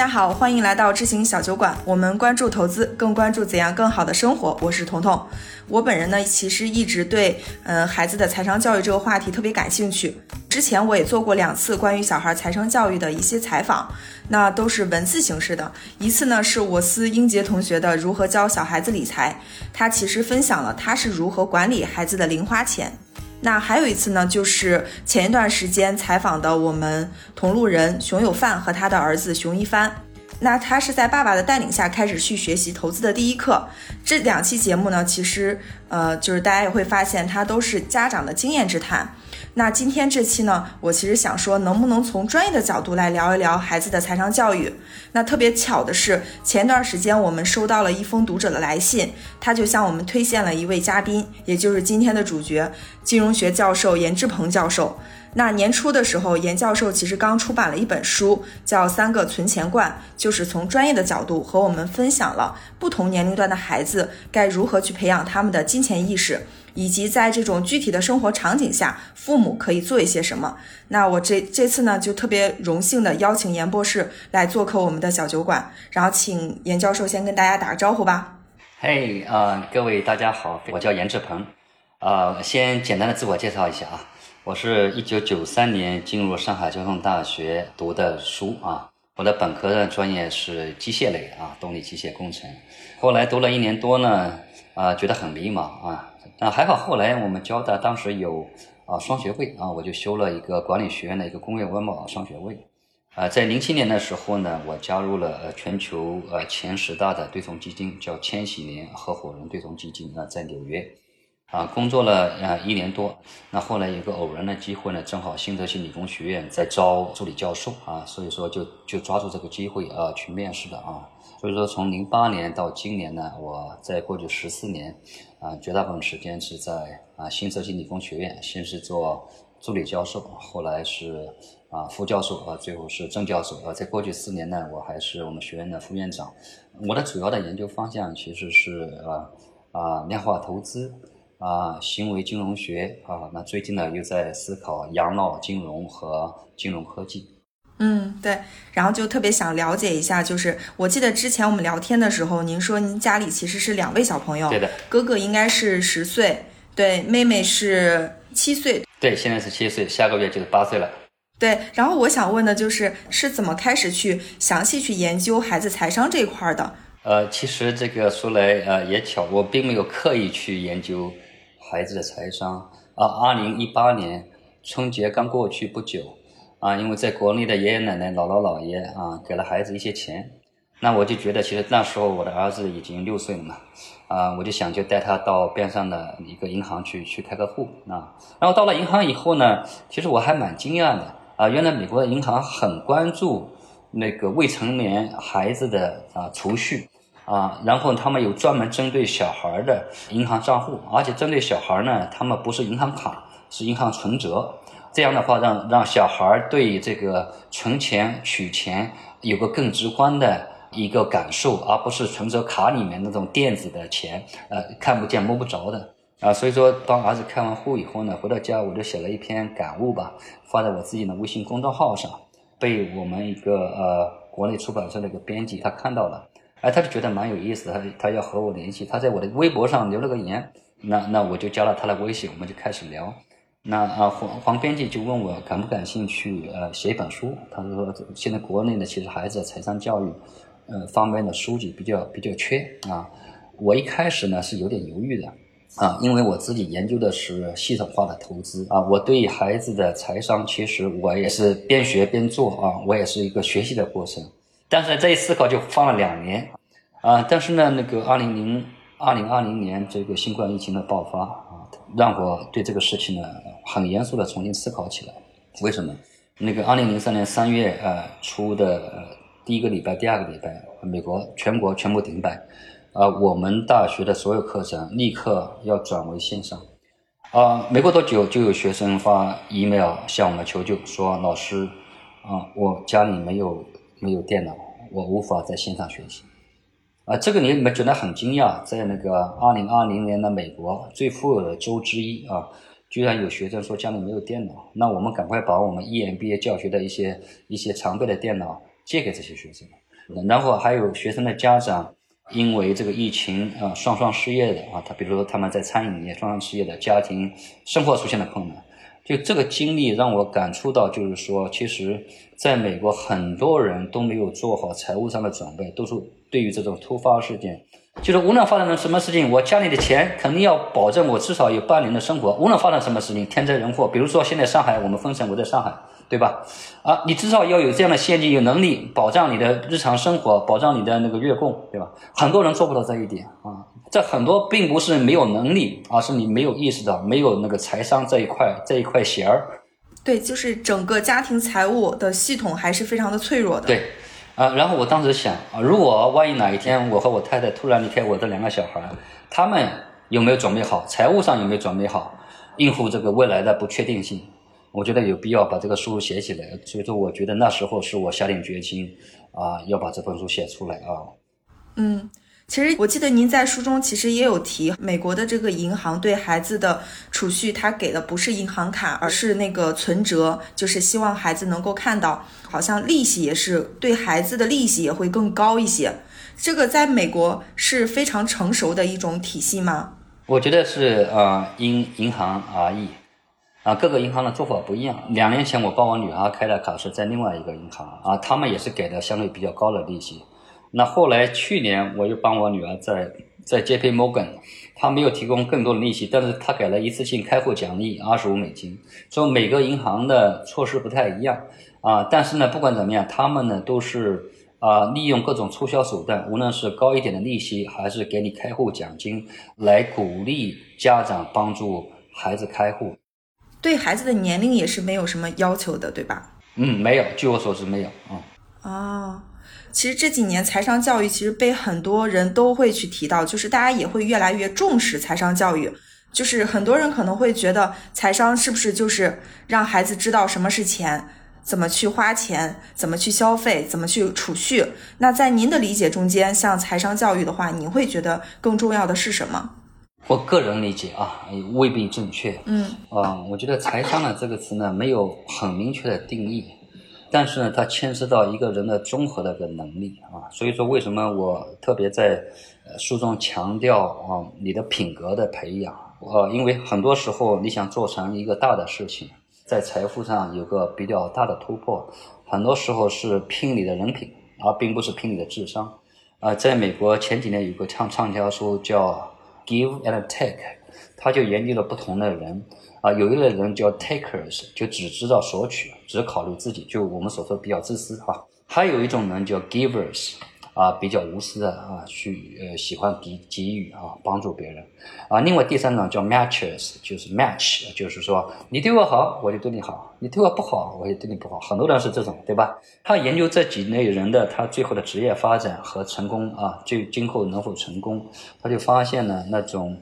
大家好，欢迎来到知行小酒馆。我们关注投资，更关注怎样更好的生活。我是彤彤。我本人呢，其实一直对嗯孩子的财商教育这个话题特别感兴趣。之前我也做过两次关于小孩财商教育的一些采访，那都是文字形式的。一次呢是我司英杰同学的《如何教小孩子理财》，他其实分享了他是如何管理孩子的零花钱。那还有一次呢，就是前一段时间采访的我们同路人熊有范和他的儿子熊一帆。那他是在爸爸的带领下开始去学习投资的第一课。这两期节目呢，其实呃，就是大家也会发现，它都是家长的经验之谈。那今天这期呢，我其实想说，能不能从专业的角度来聊一聊孩子的财商教育？那特别巧的是，前段时间我们收到了一封读者的来信，他就向我们推荐了一位嘉宾，也就是今天的主角，金融学教授严志鹏教授。那年初的时候，严教授其实刚出版了一本书，叫《三个存钱罐》，就是从专业的角度和我们分享了不同年龄段的孩子该如何去培养他们的金钱意识，以及在这种具体的生活场景下，父母可以做一些什么。那我这这次呢，就特别荣幸的邀请严博士来做客我们的小酒馆，然后请严教授先跟大家打个招呼吧。嘿，啊，各位大家好，我叫严志鹏，啊，先简单的自我介绍一下啊。我是一九九三年进入上海交通大学读的书啊，我的本科的专业是机械类啊，动力机械工程。后来读了一年多呢，啊，觉得很迷茫啊，那还好后来我们交大当时有啊双学位啊，我就修了一个管理学院的一个工业外贸双学位。啊，在零七年的时候呢，我加入了呃全球呃前十大的对冲基金，叫千禧年合伙人对冲基金啊，在纽约。啊，工作了呃一年多，那后来有个偶然的机会呢，正好新泽西理工学院在招助理教授啊，所以说就就抓住这个机会啊去面试的啊。所以说从零八年到今年呢，我在过去十四年啊，绝大部分时间是在啊新泽西理工学院，先是做助理教授，后来是啊副教授啊，最后是正教授啊。在过去四年呢，我还是我们学院的副院长。我的主要的研究方向其实是啊啊量化投资。啊，行为金融学啊，那最近呢又在思考养老金融和金融科技。嗯，对，然后就特别想了解一下，就是我记得之前我们聊天的时候，您说您家里其实是两位小朋友，对的，哥哥应该是十岁，对，妹妹是七岁，对，现在是七岁，下个月就是八岁了。对，然后我想问的就是是怎么开始去详细去研究孩子财商这一块的？呃，其实这个说来呃也巧，我并没有刻意去研究。孩子的财商啊，二零一八年春节刚过去不久啊，因为在国内的爷爷奶奶、姥姥姥爷啊，给了孩子一些钱，那我就觉得，其实那时候我的儿子已经六岁了嘛，啊，我就想就带他到边上的一个银行去去开个户啊。然后到了银行以后呢，其实我还蛮惊讶的啊，原来美国的银行很关注那个未成年孩子的啊储蓄。啊，然后他们有专门针对小孩的银行账户，而且针对小孩呢，他们不是银行卡，是银行存折。这样的话，让让小孩对这个存钱、取钱有个更直观的一个感受，而不是存折卡里面那种电子的钱，呃，看不见摸不着的。啊，所以说帮儿子开完户以后呢，回到家我就写了一篇感悟吧，发在我自己的微信公众号上，被我们一个呃国内出版社的一个编辑他看到了。哎，他就觉得蛮有意思，他他要和我联系，他在我的微博上留了个言，那那我就加了他的微信，我们就开始聊。那啊黄黄编辑就问我感不感兴趣呃写一本书，他说现在国内呢其实孩子财商教育呃方面的书籍比较比较缺啊。我一开始呢是有点犹豫的啊，因为我自己研究的是系统化的投资啊，我对孩子的财商其实我也是边学边做啊，我也是一个学习的过程。但是这一思考就放了两年，啊，但是呢，那个二零零二零二零年这个新冠疫情的爆发啊，让我对这个事情呢很严肃的重新思考起来。为什么？那个二零零三年三月呃初的第一个礼拜、第二个礼拜，美国全国全部停摆，啊，我们大学的所有课程立刻要转为线上，啊，没过多久就有学生发 email 向我们求救，说老师，啊，我家里没有。没有电脑，我无法在线上学习。啊，这个你们觉得很惊讶，在那个二零二零年的美国最富有的州之一啊，居然有学生说家里没有电脑。那我们赶快把我们 EMBA 教学的一些一些常备的电脑借给这些学生。然后还有学生的家长，因为这个疫情啊双双失业的啊，他比如说他们在餐饮业双双失业的家庭，生活出现了困难。就这个经历让我感触到，就是说，其实在美国很多人都没有做好财务上的准备，都是对于这种突发事件。就是无论发生什么事情，我家里的钱肯定要保证我至少有半年的生活。无论发生什么事情，天灾人祸，比如说现在上海我们封城，我在上海，对吧？啊，你至少要有这样的现金，有能力保障你的日常生活，保障你的那个月供，对吧？很多人做不到这一点啊。这很多并不是没有能力，而是你没有意识到，没有那个财商这一块这一块弦儿。对，就是整个家庭财务的系统还是非常的脆弱的。对。啊，然后我当时想啊，如果万一哪一天我和我太太突然离开我的两个小孩，他们有没有准备好？财务上有没有准备好应付这个未来的不确定性？我觉得有必要把这个书写起来。所以说，我觉得那时候是我下定决心啊，要把这本书写出来啊。嗯。其实我记得您在书中其实也有提，美国的这个银行对孩子的储蓄，他给的不是银行卡，而是那个存折，就是希望孩子能够看到，好像利息也是对孩子的利息也会更高一些。这个在美国是非常成熟的一种体系吗？我觉得是呃，因银行而异啊，各个银行的做法不一样。两年前我帮我女儿开的卡是在另外一个银行啊，他们也是给的相对比较高的利息。那后来去年我又帮我女儿在在 J.P. Morgan，她没有提供更多的利息，但是她给了一次性开户奖励二十五美金。所以每个银行的措施不太一样啊，但是呢，不管怎么样，他们呢都是啊利用各种促销手段，无论是高一点的利息，还是给你开户奖金，来鼓励家长帮助孩子开户。对孩子的年龄也是没有什么要求的，对吧？嗯，没有，据我所知没有啊。哦。其实这几年财商教育其实被很多人都会去提到，就是大家也会越来越重视财商教育。就是很多人可能会觉得财商是不是就是让孩子知道什么是钱，怎么去花钱，怎么去消费，怎么去储蓄？那在您的理解中间，像财商教育的话，您会觉得更重要的是什么？我个人理解啊，未必正确。嗯啊，我觉得财商呢这个词呢没有很明确的定义。但是呢，它牵涉到一个人的综合的一个能力啊，所以说为什么我特别在书中强调啊，你的品格的培养啊，因为很多时候你想做成一个大的事情，在财富上有个比较大的突破，很多时候是拼你的人品，而并不是拼你的智商啊。在美国前几年有个畅畅销书叫《Give and Take》，他就研究了不同的人。啊，有一类人叫 takers，就只知道索取，只考虑自己，就我们所说比较自私哈。还有一种人叫 givers，啊，比较无私的啊，去呃喜欢给给予啊，帮助别人。啊，另外第三种叫 matchers，就是 match，就是说你对我好，我就对你好；你对我不好，我就对你不好。很多人是这种，对吧？他研究这几类人的他最后的职业发展和成功啊，就今后能否成功，他就发现呢，那种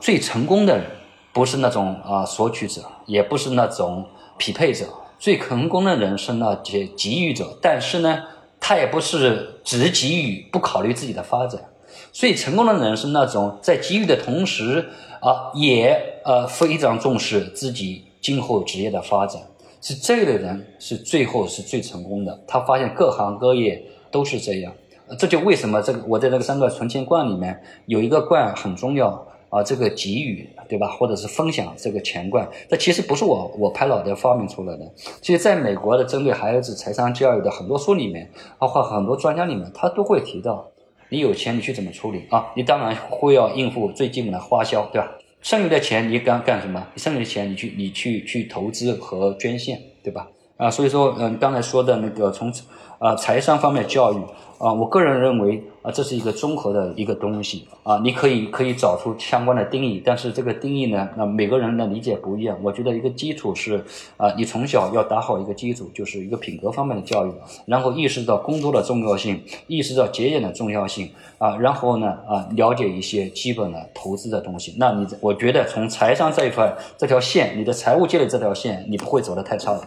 最成功的人。不是那种啊索取者，也不是那种匹配者，最成功的人是那些给予者。但是呢，他也不是只给予，不考虑自己的发展。最成功的人是那种在给予的同时啊，也呃非常重视自己今后职业的发展。是这类人是最后是最成功的。他发现各行各业都是这样，这就为什么这个我在这个三个存钱罐里面有一个罐很重要。啊，这个给予，对吧？或者是分享这个钱罐，这其实不是我我拍脑袋发明出来的。其实，在美国的针对孩子财商教育的很多书里面，包括很多专家里面，他都会提到，你有钱你去怎么处理啊？你当然会要应付最基本的花销，对吧？剩余的钱你干干什么？你剩余的钱你去你去去投资和捐献，对吧？啊，所以说，嗯，刚才说的那个从啊财商方面教育。啊，我个人认为啊，这是一个综合的一个东西啊，你可以可以找出相关的定义，但是这个定义呢，那每个人的理解不一样。我觉得一个基础是啊，你从小要打好一个基础，就是一个品格方面的教育，然后意识到工作的重要性，意识到节俭的重要性啊，然后呢啊，了解一些基本的投资的东西。那你我觉得从财商这一块这条线，你的财务积累这条线，你不会走得太差的。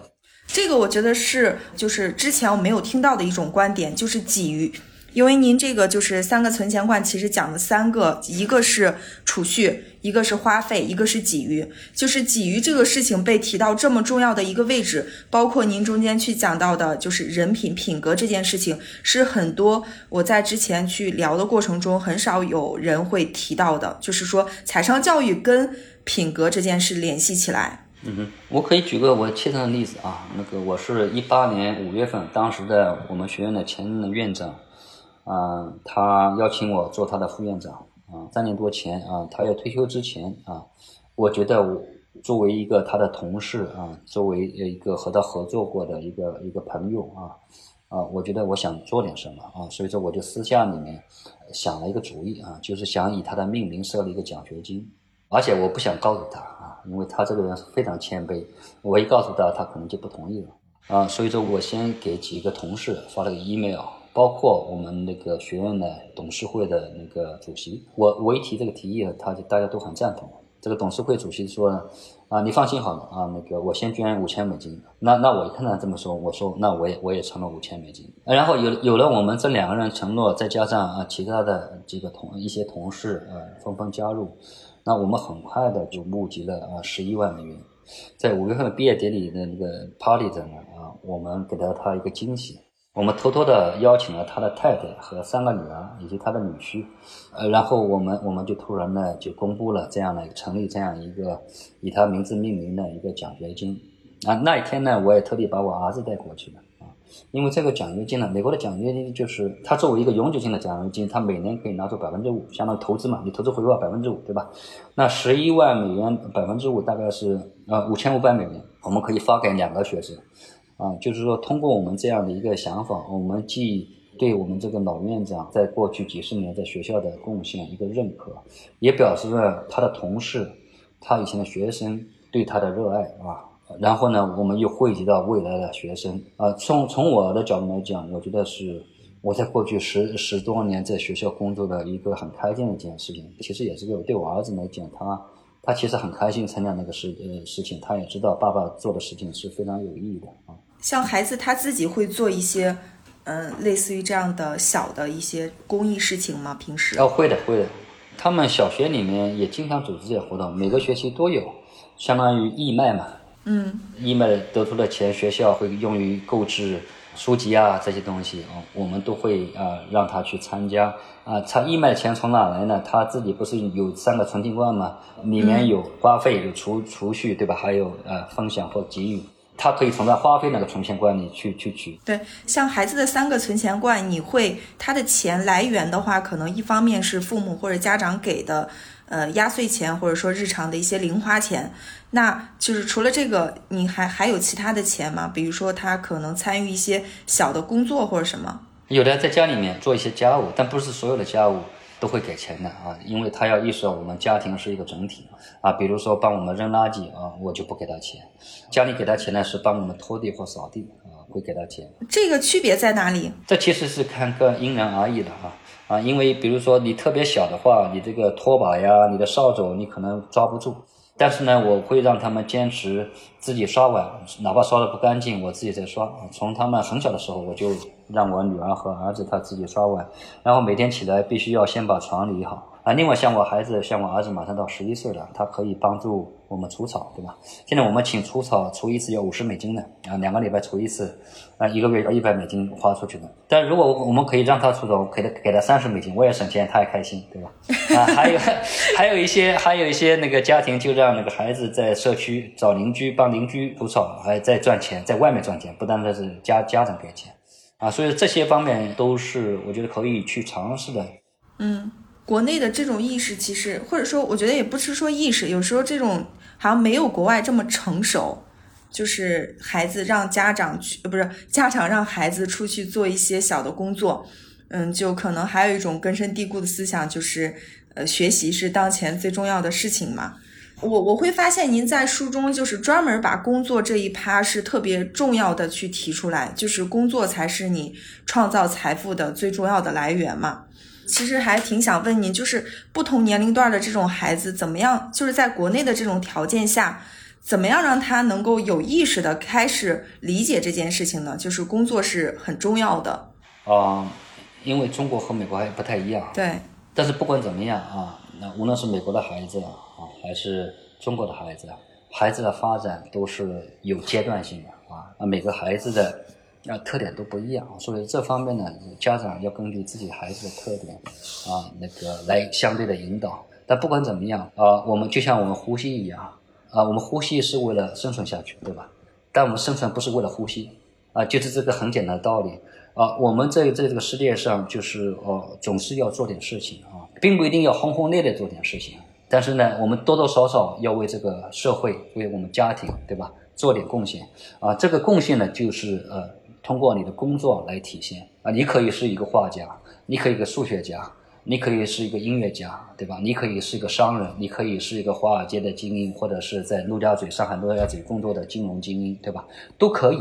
这个我觉得是，就是之前我没有听到的一种观点，就是给予，因为您这个就是三个存钱罐，其实讲了三个，一个是储蓄，一个是花费，一个是给予。就是给予这个事情被提到这么重要的一个位置，包括您中间去讲到的，就是人品品格这件事情，是很多我在之前去聊的过程中很少有人会提到的，就是说财商教育跟品格这件事联系起来。嗯哼，我可以举个我切身的例子啊，那个我是一八年五月份，当时的我们学院的前任的院长。啊，他邀请我做他的副院长啊，三年多前啊，他要退休之前啊，我觉得我作为一个他的同事啊，作为一个和他合作过的一个一个朋友啊，啊，我觉得我想做点什么啊，所以说我就私下里面想了一个主意啊，就是想以他的命名设立一个奖学金，而且我不想告诉他，因为他这个人非常谦卑，我一告诉他，他可能就不同意了啊，所以说我先给几个同事发了个 email。包括我们那个学院的董事会的那个主席，我我一提这个提议，他就大家都很赞同。这个董事会主席说呢，啊，你放心好了啊，那个我先捐五千美金。那那我一看他这么说，我说那我也我也承诺五千美金。然后有有了我们这两个人承诺，再加上啊其他的几个同一些同事啊纷纷加入，那我们很快的就募集了啊十一万美元。在五月份毕业典礼的那个 party 上呢啊，我们给了他一个惊喜。我们偷偷的邀请了他的太太和三个女儿以及他的女婿，呃，然后我们我们就突然呢就公布了这样的成立这样一个以他名字命名的一个奖学金啊。那一天呢，我也特地把我儿子带过去了，因为这个奖学金呢，美国的奖学金就是它作为一个永久性的奖学金，它每年可以拿出百分之五，相当于投资嘛，你投资回报百分之五，对吧？那十一万美元百分之五大概是呃五千五百美元，我们可以发给两个学生。啊，就是说，通过我们这样的一个想法，我们既对我们这个老院长在过去几十年在学校的贡献一个认可，也表示了他的同事、他以前的学生对他的热爱啊。然后呢，我们又汇集到未来的学生啊。从从我的角度来讲，我觉得是我在过去十十多年在学校工作的一个很开心的一件事情。其实也是对我对我儿子来讲，他他其实很开心参加那个事呃事情，他也知道爸爸做的事情是非常有意义的啊。像孩子他自己会做一些，嗯，类似于这样的小的一些公益事情吗？平时？哦，会的，会的。他们小学里面也经常组织这些活动，每个学期都有，相当于义卖嘛。嗯。义卖得出的钱，学校会用于购置书籍啊这些东西啊，我们都会啊让他去参加啊。他义卖的钱从哪来呢？他自己不是有三个存钱罐吗？里面有花费，有储储蓄，对吧？还有呃分享或给予。他可以从他花费那个存钱罐里去去取。对，像孩子的三个存钱罐，你会他的钱来源的话，可能一方面是父母或者家长给的，呃，压岁钱或者说日常的一些零花钱。那就是除了这个，你还还有其他的钱吗？比如说他可能参与一些小的工作或者什么？有的在家里面做一些家务，但不是所有的家务。都会给钱的啊，因为他要意识到我们家庭是一个整体啊。比如说帮我们扔垃圾啊，我就不给他钱。家里给他钱呢是帮我们拖地或扫地啊，会给他钱。这个区别在哪里？这其实是看个因人而异的啊啊，因为比如说你特别小的话，你这个拖把呀、你的扫帚你可能抓不住。但是呢，我会让他们坚持自己刷碗，哪怕刷的不干净，我自己在刷。从他们很小的时候，我就让我女儿和儿子他自己刷碗，然后每天起来必须要先把床理好。啊，另外像我孩子，像我儿子马上到十一岁了，他可以帮助我们除草，对吧？现在我们请除草除一次要五十美金的，啊，两个礼拜除一次，啊，一个月要一百美金花出去的。但如果我们可以让他除草，给他给他三十美金，我也省钱，他也开心，对吧？啊，还有还有一些还有一些那个家庭就让那个孩子在社区找邻居帮邻居除草，还在赚钱，在外面赚钱，不单单是家家长给钱，啊，所以这些方面都是我觉得可以去尝试的。嗯。国内的这种意识，其实或者说，我觉得也不是说意识，有时候这种好像没有国外这么成熟。就是孩子让家长去，不是家长让孩子出去做一些小的工作，嗯，就可能还有一种根深蒂固的思想，就是呃，学习是当前最重要的事情嘛。我我会发现您在书中就是专门把工作这一趴是特别重要的去提出来，就是工作才是你创造财富的最重要的来源嘛。其实还挺想问您，就是不同年龄段的这种孩子，怎么样？就是在国内的这种条件下，怎么样让他能够有意识的开始理解这件事情呢？就是工作是很重要的。啊，因为中国和美国还不太一样。对。但是不管怎么样啊，那无论是美国的孩子啊，还是中国的孩子，孩子的发展都是有阶段性的啊。那每个孩子的啊特点都不一样，所以这方面呢，家长要根据自己孩子的特点啊，那个来相对的引导。但不管怎么样啊，我们就像我们呼吸一样啊，我们呼吸是为了生存下去，对吧？但我们生存不是为了呼吸啊，就是这个很简单的道理。啊，我们在在这个世界上，就是呃，总是要做点事情啊，并不一定要轰轰烈烈做点事情，但是呢，我们多多少少要为这个社会，为我们家庭，对吧，做点贡献啊。这个贡献呢，就是呃，通过你的工作来体现啊。你可以是一个画家，你可以一个数学家，你可以是一个音乐家，对吧？你可以是一个商人，你可以是一个华尔街的精英，或者是在陆家嘴、上海陆家嘴工作的金融精英，对吧？都可以。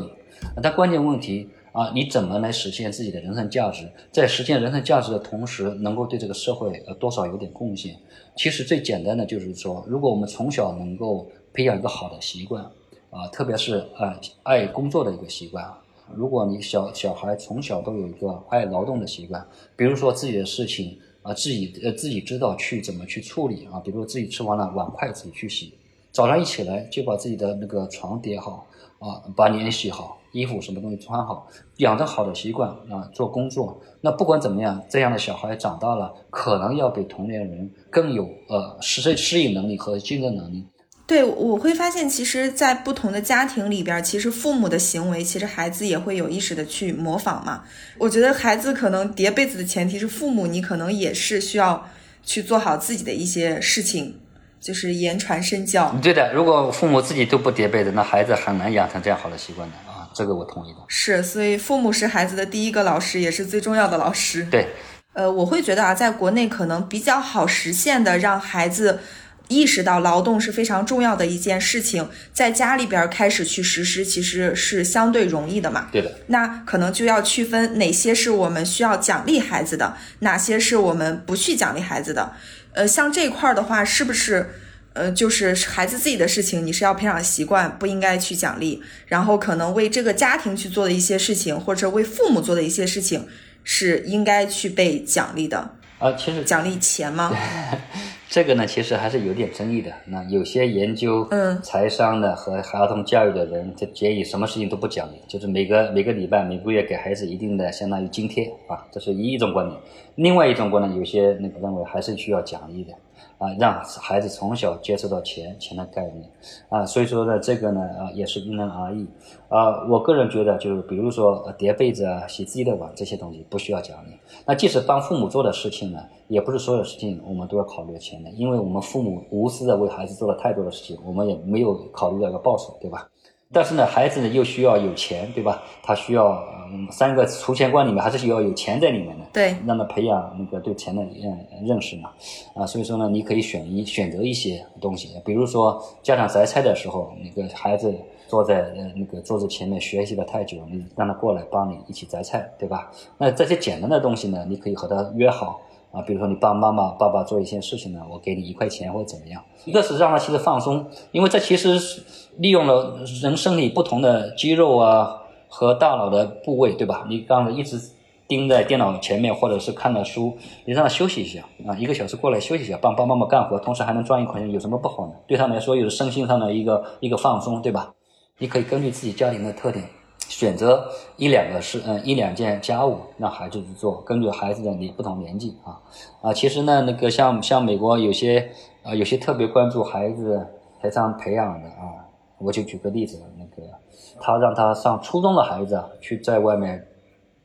但关键问题。啊，你怎么来实现自己的人生价值？在实现人生价值的同时，能够对这个社会呃多少有点贡献？其实最简单的就是说，如果我们从小能够培养一个好的习惯，啊，特别是呃爱工作的一个习惯。如果你小小孩从小都有一个爱劳动的习惯，比如说自己的事情啊，自己呃自己知道去怎么去处理啊，比如自己吃完了碗筷自己去洗，早上一起来就把自己的那个床叠好啊，把脸洗好。衣服什么东西穿好，养成好的习惯啊，做工作。那不管怎么样，这样的小孩长大了，可能要比同龄人更有呃适适应能力和竞争能力。对，我会发现，其实，在不同的家庭里边，其实父母的行为，其实孩子也会有意识的去模仿嘛。我觉得孩子可能叠被子的前提是父母，你可能也是需要去做好自己的一些事情，就是言传身教。对的，如果父母自己都不叠被子，那孩子很难养成这样好的习惯的啊。这个我同意的，是，所以父母是孩子的第一个老师，也是最重要的老师。对，呃，我会觉得啊，在国内可能比较好实现的，让孩子意识到劳动是非常重要的一件事情，在家里边开始去实施，其实是相对容易的嘛。对的。那可能就要区分哪些是我们需要奖励孩子的，哪些是我们不去奖励孩子的。呃，像这块儿的话，是不是？呃，就是孩子自己的事情，你是要培养习惯，不应该去奖励。然后可能为这个家庭去做的一些事情，或者为父母做的一些事情，是应该去被奖励的。啊，其实奖励钱吗？这个呢，其实还是有点争议的。那有些研究嗯财商的和儿童教育的人，就建议什么事情都不奖励，就是每个每个礼拜、每个月给孩子一定的相当于津贴啊，这是一种观点。另外一种观点，有些那个认为还是需要奖励的。啊，让孩子从小接触到钱钱的概念，啊，所以说呢，这个呢，啊，也是因人而异。啊，我个人觉得，就是比如说叠被子啊、洗自己的碗这些东西，不需要奖励。那即使帮父母做的事情呢，也不是所有事情我们都要考虑钱的，因为我们父母无私的为孩子做了太多的事情，我们也没有考虑到一个报酬，对吧？但是呢，孩子呢又需要有钱，对吧？他需要嗯三个储钱罐里面还是需要有钱在里面的，对，让他培养那个对钱的认认识嘛。啊，所以说呢，你可以选一选择一些东西，比如说家长摘菜的时候，那个孩子坐在呃那个桌子前面学习的太久，你让他过来帮你一起摘菜，对吧？那这些简单的东西呢，你可以和他约好。啊，比如说你帮妈妈、爸爸做一些事情呢，我给你一块钱或者怎么样。一个是让他其实放松，因为这其实是利用了人身体不同的肌肉啊和大脑的部位，对吧？你刚才一直盯在电脑前面或者是看了书，你让他休息一下啊，一个小时过来休息一下，帮帮妈妈干活，同时还能赚一块钱，有什么不好呢？对他来说，也是身心上的一个一个放松，对吧？你可以根据自己家庭的特点。选择一两个事，嗯，一两件家务让孩子去做，根据孩子的年不同年纪啊啊，其实呢，那个像像美国有些啊，有些特别关注孩子财商培养的啊，我就举个例子，那个他让他上初中的孩子去在外面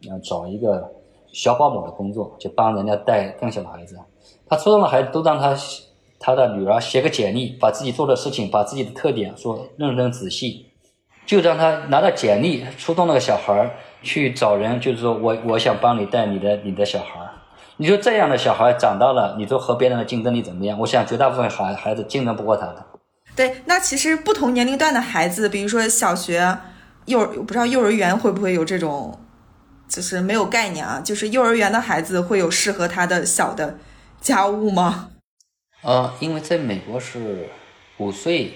啊找一个小保姆的工作，就帮人家带更小的孩子，他初中的孩子都让他他的女儿写个简历，把自己做的事情，把自己的特点说认真仔细。就让他拿着简历，初中那个小孩儿去找人，就是说我我想帮你带你的你的小孩儿。你说这样的小孩长大了，你说和别人的竞争力怎么样？我想绝大部分孩孩子竞争不过他的。对，那其实不同年龄段的孩子，比如说小学、幼不知道幼儿园会不会有这种，就是没有概念啊。就是幼儿园的孩子会有适合他的小的家务吗？呃，因为在美国是五岁。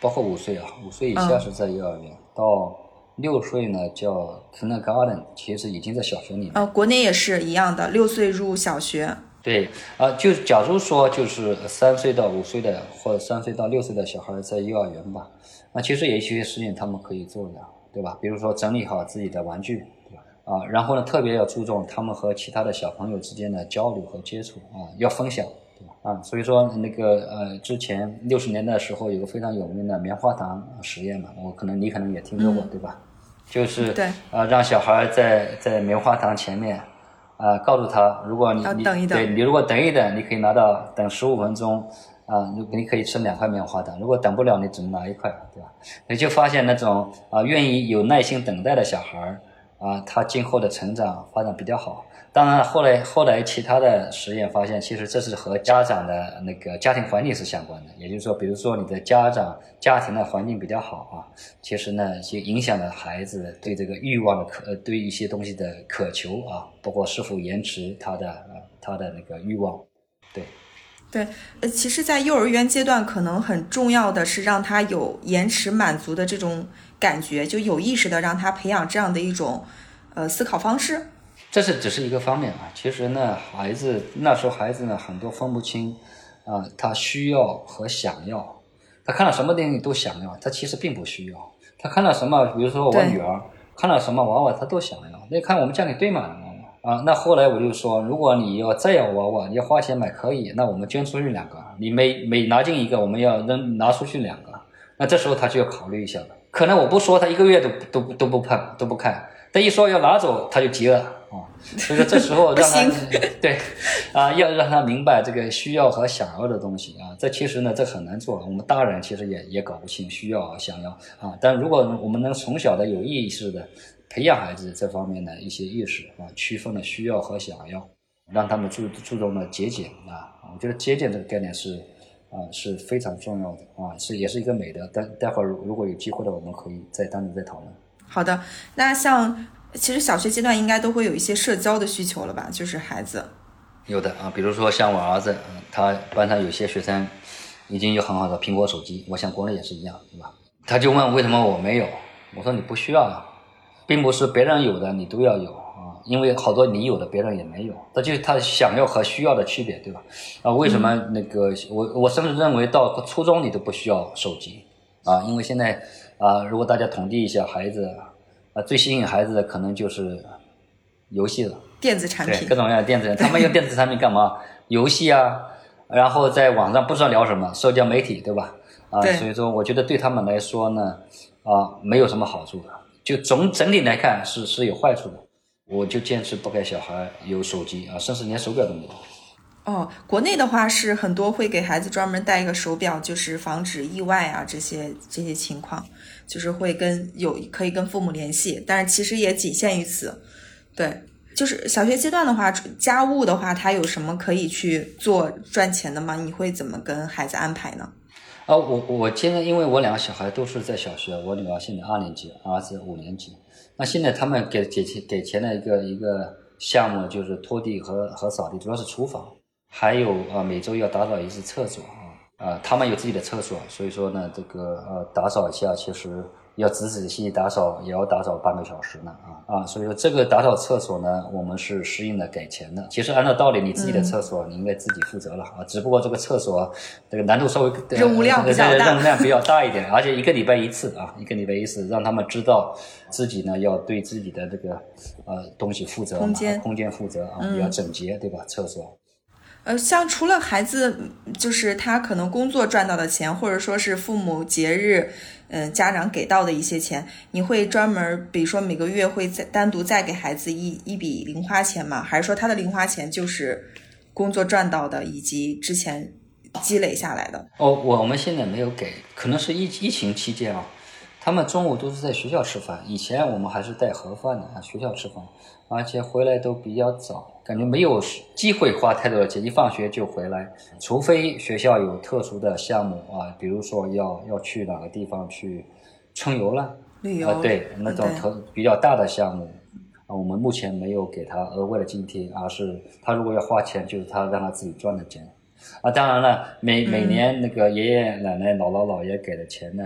包括五岁啊，五岁以下是在幼儿园，到六岁呢叫 kindergarten，其实已经在小学里面。呃，国内也是一样的，六岁入小学。对，啊，就假如说就是三岁到五岁的，或者三岁到六岁的小孩在幼儿园吧，那其实有一些事情他们可以做的，对吧？比如说整理好自己的玩具，对吧？啊，然后呢，特别要注重他们和其他的小朋友之间的交流和接触啊，要分享？啊，所以说那个呃，之前六十年代的时候有个非常有名的棉花糖实验嘛，我可能你可能也听说过，对吧？就是对啊，让小孩在在棉花糖前面。啊，告诉他，如果你你对你如果等一等，你可以拿到等十五分钟，啊，你你可以吃两块棉花糖。如果等不了，你只能拿一块，对吧？你就发现那种啊，愿意有耐心等待的小孩儿。啊，他今后的成长发展比较好。当然，后来后来其他的实验发现，其实这是和家长的那个家庭环境是相关的。也就是说，比如说你的家长家庭的环境比较好啊，其实呢，就影响了孩子对这个欲望的渴，对一些东西的渴求啊，包括是否延迟他的他的那个欲望。对，对，呃，其实，在幼儿园阶段，可能很重要的是让他有延迟满足的这种。感觉就有意识的让他培养这样的一种，呃，思考方式。这是只是一个方面啊。其实呢，孩子那时候孩子呢很多分不清，啊，他需要和想要。他看到什么东西都想要，他其实并不需要。他看到什么，比如说我女儿看到什么娃娃，他都想要。那看我们家里堆满了娃娃啊。那后来我就说，如果你要再要娃娃，你要花钱买可以，那我们捐出去两个。你每每拿进一个，我们要扔拿出去两个。那这时候他就要考虑一下了。可能我不说，他一个月都都都不碰都不看。他一说要拿走，他就急了啊。所以说这时候让他 对啊，要让他明白这个需要和想要的东西啊。这其实呢，这很难做。我们大人其实也也搞不清需要想要啊。但如果我们能从小的有意识的培养孩子这方面的一些意识啊，区分了需要和想要，让他们注注重了节俭啊。我觉得节俭这个概念是。啊，是非常重要的啊，是也是一个美德。待待会儿如果有机会的，我们可以再单独再讨论。好的，那像其实小学阶段应该都会有一些社交的需求了吧？就是孩子有的啊，比如说像我儿子，他班上有些学生已经有很好的苹果手机，我想国内也是一样，对吧？他就问为什么我没有？我说你不需要啊，并不是别人有的你都要有。因为好多你有的别人也没有，那就是他想要和需要的区别，对吧？啊，为什么那个我我甚至认为到初中你都不需要手机啊？因为现在啊，如果大家统计一下孩子啊，最吸引孩子的可能就是游戏了，电子产品，各种各样的电子产品，他们用电子产品干嘛？游戏啊，然后在网上不知道聊什么，社交媒体，对吧？啊，所以说我觉得对他们来说呢，啊，没有什么好处的，就总整体来看是是有坏处的。我就坚持不给小孩有手机啊，甚至连手表都没有。哦，国内的话是很多会给孩子专门带一个手表，就是防止意外啊这些这些情况，就是会跟有可以跟父母联系，但是其实也仅限于此。对，就是小学阶段的话，家务的话，他有什么可以去做赚钱的吗？你会怎么跟孩子安排呢？啊，我我现在因为我两个小孩都是在小学，我女儿现在二年级，儿子五年级。那现在他们给给钱给钱的一个一个项目就是拖地和和扫地，主要是厨房，还有啊每周要打扫一次厕所啊啊，他们有自己的厕所，所以说呢这个呃打扫一下其实。要仔仔细细打扫，也要打扫半个小时呢啊啊！所以说这个打扫厕所呢，我们是适应的给钱的。其实按照道理，你自己的厕所你应该自己负责了啊。只不过这个厕所这个难度稍微任务量比较大，任务量比较大一点，而且一个礼拜一次啊，一个礼拜一次，让他们知道自己呢要对自己的这个呃东西负责，空间空间负责啊，要整洁对吧？厕所。呃，像除了孩子，就是他可能工作赚到的钱，或者说是父母节日。嗯，家长给到的一些钱，你会专门，比如说每个月会再单独再给孩子一一笔零花钱吗？还是说他的零花钱就是工作赚到的以及之前积累下来的？哦，我们现在没有给，可能是疫疫情期间啊。他们中午都是在学校吃饭，以前我们还是带盒饭的啊，学校吃饭，而且回来都比较早，感觉没有机会花太多的钱，一放学就回来，除非学校有特殊的项目啊，比如说要要去哪个地方去春游了，旅游，啊对那种特比较大的项目啊，我们目前没有给他额外的津贴，而是他如果要花钱，就是他让他自己赚的钱。啊，当然了，每每年那个爷爷奶奶、姥姥姥爷给的钱呢，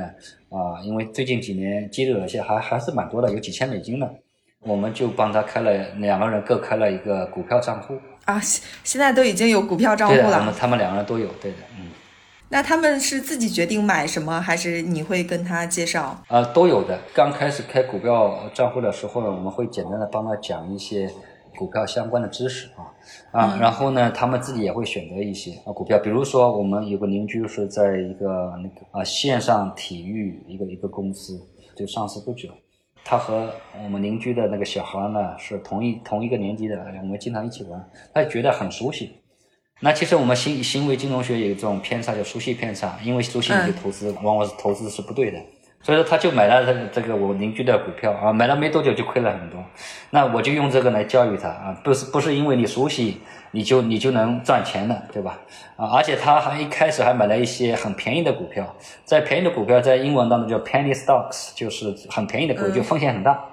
啊，因为最近几年积累了些，还还是蛮多的，有几千美金呢。我们就帮他开了两个人各开了一个股票账户啊，现现在都已经有股票账户了。他们他们两个人都有，对的，嗯。那他们是自己决定买什么，还是你会跟他介绍？啊，都有的。刚开始开股票账户的时候呢，我们会简单的帮他讲一些股票相关的知识啊啊，然后呢，他们自己也会选择一些啊股票，比如说我们有个邻居是在一个那个啊线上体育一个一个公司就上市不久。他和我们邻居的那个小孩呢是同一同一个年级的，我们经常一起玩，他觉得很熟悉。那其实我们行行为金融学有一种偏差，叫熟悉偏差，因为熟悉你就投资，往往是投资是不对的。所以说他就买了这个这个我邻居的股票啊，买了没多久就亏了很多。那我就用这个来教育他啊，不是不是因为你熟悉。你就你就能赚钱的，对吧？啊，而且他还一开始还买了一些很便宜的股票，在便宜的股票在英文当中叫 penny stocks，就是很便宜的股，就风险很大。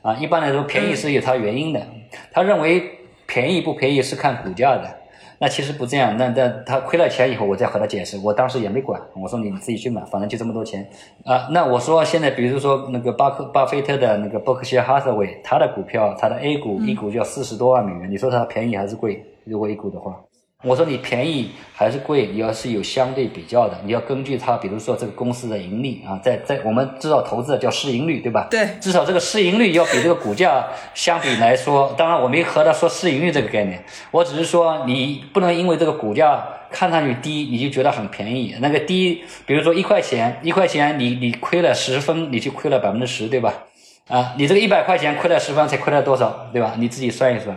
啊，一般来说便宜是有它原因的，他认为便宜不便宜是看股价的。那其实不这样，那那他亏了钱以后，我再和他解释，我当时也没管，我说你自己去买，反正就这么多钱啊。那我说现在，比如说那个巴克巴菲特的那个伯克希尔哈撒韦，他的股票，他的 A 股一股就要四十多万美元，你说他便宜还是贵？如果一股的话。我说你便宜还是贵，你要是有相对比较的，你要根据它，比如说这个公司的盈利啊，在在我们知道投资叫市盈率，对吧？对，至少这个市盈率要比这个股价相比来说，当然我没和他说市盈率这个概念，我只是说你不能因为这个股价看上去低，你就觉得很便宜。那个低，比如说一块钱，一块钱你你亏了十分，你就亏了百分之十，对吧？啊，你这个一百块钱亏了十分，才亏了多少，对吧？你自己算一算。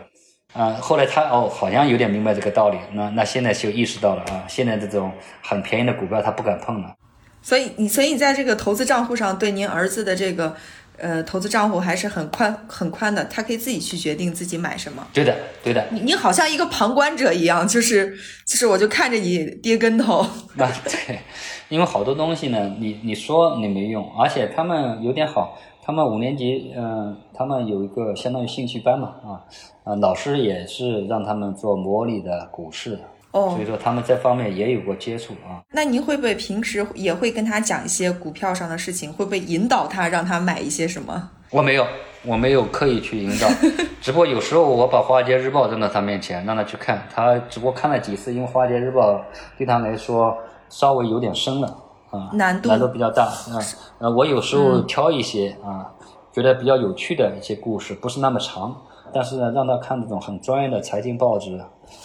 啊，后来他哦，好像有点明白这个道理，那那现在就意识到了啊，现在这种很便宜的股票他不敢碰了。所以你，所以你在这个投资账户上，对您儿子的这个呃投资账户还是很宽很宽的，他可以自己去决定自己买什么。对的，对的。你你好像一个旁观者一样，就是就是我就看着你跌跟头。啊，对，因为好多东西呢，你你说你没用，而且他们有点好。他们五年级，嗯，他们有一个相当于兴趣班嘛，啊，啊，老师也是让他们做模拟的股市，哦，所以说他们这方面也有过接触啊。那您会不会平时也会跟他讲一些股票上的事情？会不会引导他让他买一些什么？我没有，我没有刻意去引导，只不过有时候我把《华尔街日报》扔到他面前，让他去看，他只不过看了几次，因为《华尔街日报》对他来说稍微有点深了。啊，难度难度比较大啊。呃，我有时候挑一些啊，觉得比较有趣的一些故事，不是那么长，但是呢，让他看这种很专业的财经报纸，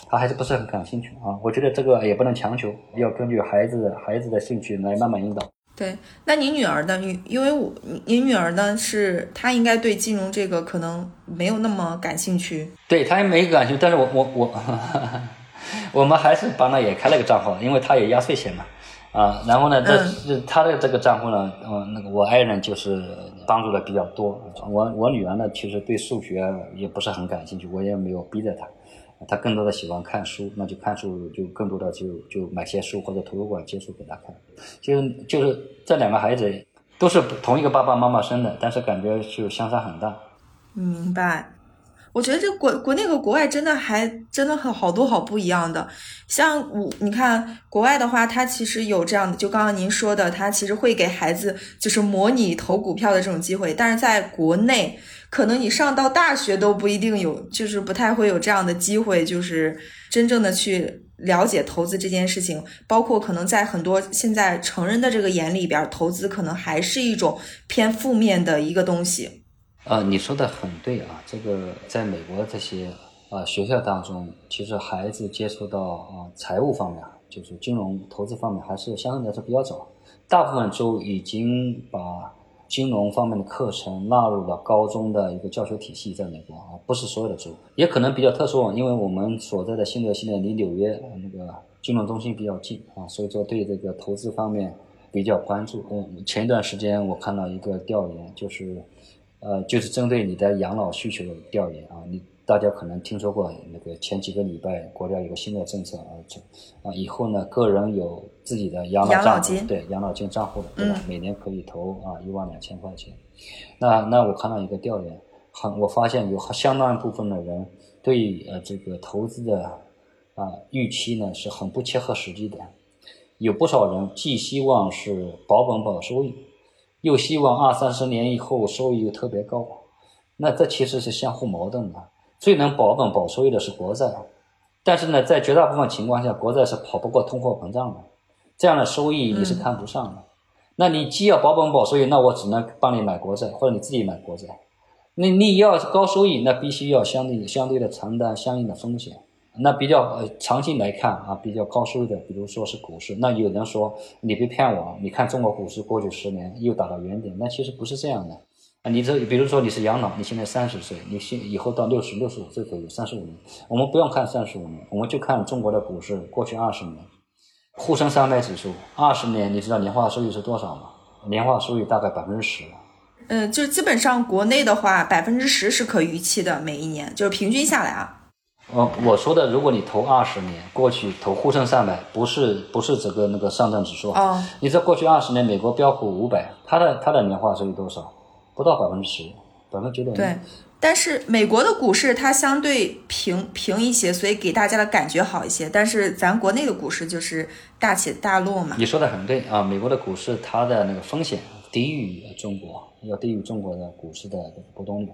他还是不是很感兴趣啊。我觉得这个也不能强求，要根据孩子孩子的兴趣来慢慢引导。对，那你女儿呢？因因为我你女儿呢，是她应该对金融这个可能没有那么感兴趣。对，她也没感兴趣，但是我我我，我们还是帮她也开了个账号，因为她也压岁钱嘛。啊，然后呢，这这他的这个账户呢，嗯，那个我爱人就是帮助的比较多。我我女儿呢，其实对数学也不是很感兴趣，我也没有逼着她，她更多的喜欢看书，那就看书就更多的就就买些书或者图书馆借书给她看。就是就是这两个孩子都是同一个爸爸妈妈生的，但是感觉就相差很大。明白。我觉得这国国内和国外真的还真的很好多好不一样的，像我你看国外的话，它其实有这样的，就刚刚您说的，它其实会给孩子就是模拟投股票的这种机会，但是在国内，可能你上到大学都不一定有，就是不太会有这样的机会，就是真正的去了解投资这件事情，包括可能在很多现在成人的这个眼里边，投资可能还是一种偏负面的一个东西。啊，你说的很对啊！这个在美国这些啊学校当中，其实孩子接触到啊财务方面，就是金融投资方面，还是相对来说比较早。大部分州已经把金融方面的课程纳入了高中的一个教学体系，在美国啊，不是所有的州，也可能比较特殊，因为我们所在的新德现在离纽约那个金融中心比较近啊，所以说对这个投资方面比较关注。嗯，前一段时间我看到一个调研，就是。呃，就是针对你的养老需求的调研啊，你大家可能听说过那个前几个礼拜国家有个新的政策啊，这啊以后呢，个人有自己的养老账户，对养老金账户的，对吧？每年可以投啊一万两千块钱。那那我看到一个调研，很我发现有相当一部分的人对呃这个投资的啊预期呢是很不切合实际的。有不少人寄希望是保本保收益，又希望二三十年以后收益又特别高，那这其实是相互矛盾的。最能保本保收益的是国债，但是呢，在绝大部分情况下，国债是跑不过通货膨胀的，这样的收益你是看不上的。那你既要保本保收益，那我只能帮你买国债，或者你自己买国债。那你要高收益，那必须要相对相对的承担相应的风险。那比较呃长期来看啊，比较高收益的，比如说是股市。那有人说你别骗我，你看中国股市过去十年又打到原点，那其实不是这样的啊。你这比如说你是养老，你现在三十岁，你现以后到六十六十五岁左右，三十五年，我们不用看三十五年，我们就看中国的股市过去二十年，沪深三百指数二十年，你知道年化收益是多少吗？年化收益大概百分之十。嗯，就基本上国内的话，百分之十是可预期的，每一年就是平均下来啊。哦，我说的，如果你投二十年，过去投沪深三百，不是不是这个那个上证指数。哦。你在过去二十年，美国标普五百，它的它的年化收益多少？不到百分之十，百分之九点对，但是美国的股市它相对平平一些，所以给大家的感觉好一些。但是咱国内的股市就是大起大落嘛。你说的很对啊，美国的股市它的那个风险低于中国，要低于中国的股市的波动率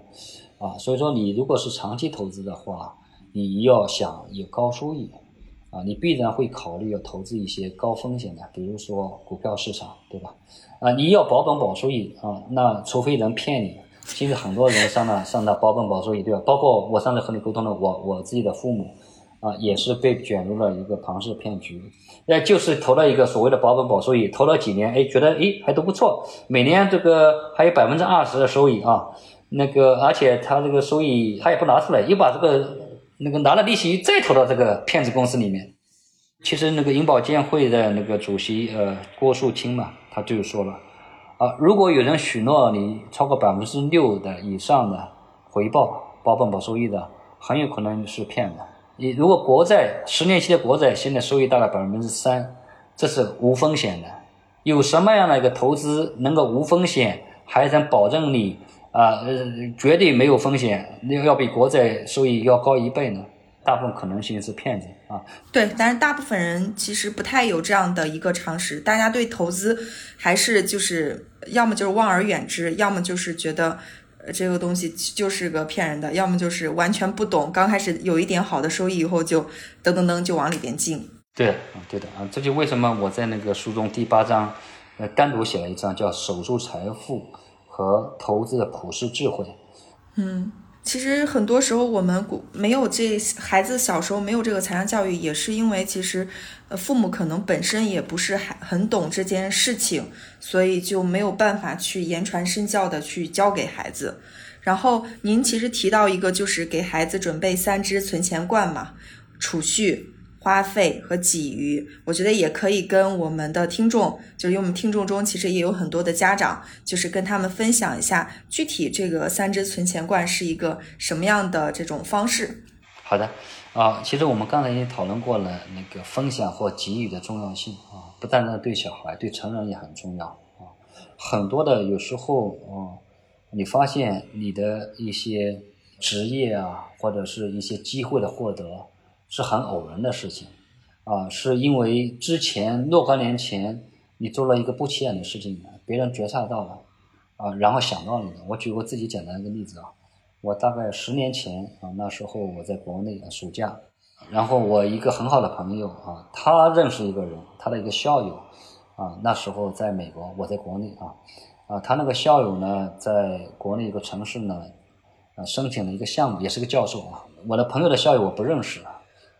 啊，所以说你如果是长期投资的话。你要想有高收益，啊，你必然会考虑要投资一些高风险的，比如说股票市场，对吧？啊，你要保本保收益啊，那除非人骗你，其实很多人上那上那保本保收益，对吧？包括我上次和你沟通的，我我自己的父母，啊，也是被卷入了一个庞氏骗局，那就是投了一个所谓的保本保收益，投了几年，哎，觉得哎还都不错，每年这个还有百分之二十的收益啊，那个而且他这个收益他也不拿出来，又把这个。那个拿了利息再投到这个骗子公司里面，其实那个银保监会的那个主席呃郭树清嘛，他就说了啊，如果有人许诺你超过百分之六的以上的回报保本保收益的，很有可能是骗子。你如果国债十年期的国债现在收益大了百分之三，这是无风险的。有什么样的一个投资能够无风险，还能保证你？啊，呃，绝对没有风险，那要比国债收益要高一倍呢。大部分可能性是骗子啊。对，但是大部分人其实不太有这样的一个常识，大家对投资还是就是要么就是望而远之，要么就是觉得这个东西就是个骗人的，要么就是完全不懂，刚开始有一点好的收益以后就噔噔噔就往里边进。对，嗯，对的啊，这就为什么我在那个书中第八章，呃，单独写了一章叫守住财富。和投资的普世智慧。嗯，其实很多时候我们没有这孩子小时候没有这个财商教育，也是因为其实呃父母可能本身也不是很很懂这件事情，所以就没有办法去言传身教的去教给孩子。然后您其实提到一个，就是给孩子准备三只存钱罐嘛，储蓄。花费和给予，我觉得也可以跟我们的听众，就是因为我们听众中其实也有很多的家长，就是跟他们分享一下具体这个三只存钱罐是一个什么样的这种方式。好的，啊，其实我们刚才已经讨论过了那个分享或给予的重要性啊，不单单对小孩，对成人也很重要啊。很多的有时候啊，你发现你的一些职业啊，或者是一些机会的获得。是很偶然的事情，啊，是因为之前若干年前你做了一个不起眼的事情，别人觉察到了，啊，然后想到你的。我举个自己简单一个例子啊，我大概十年前啊，那时候我在国内啊暑假，然后我一个很好的朋友啊，他认识一个人，他的一个校友，啊，那时候在美国，我在国内啊，啊，他那个校友呢，在国内一个城市呢，啊，申请了一个项目，也是个教授啊，我的朋友的校友我不认识啊。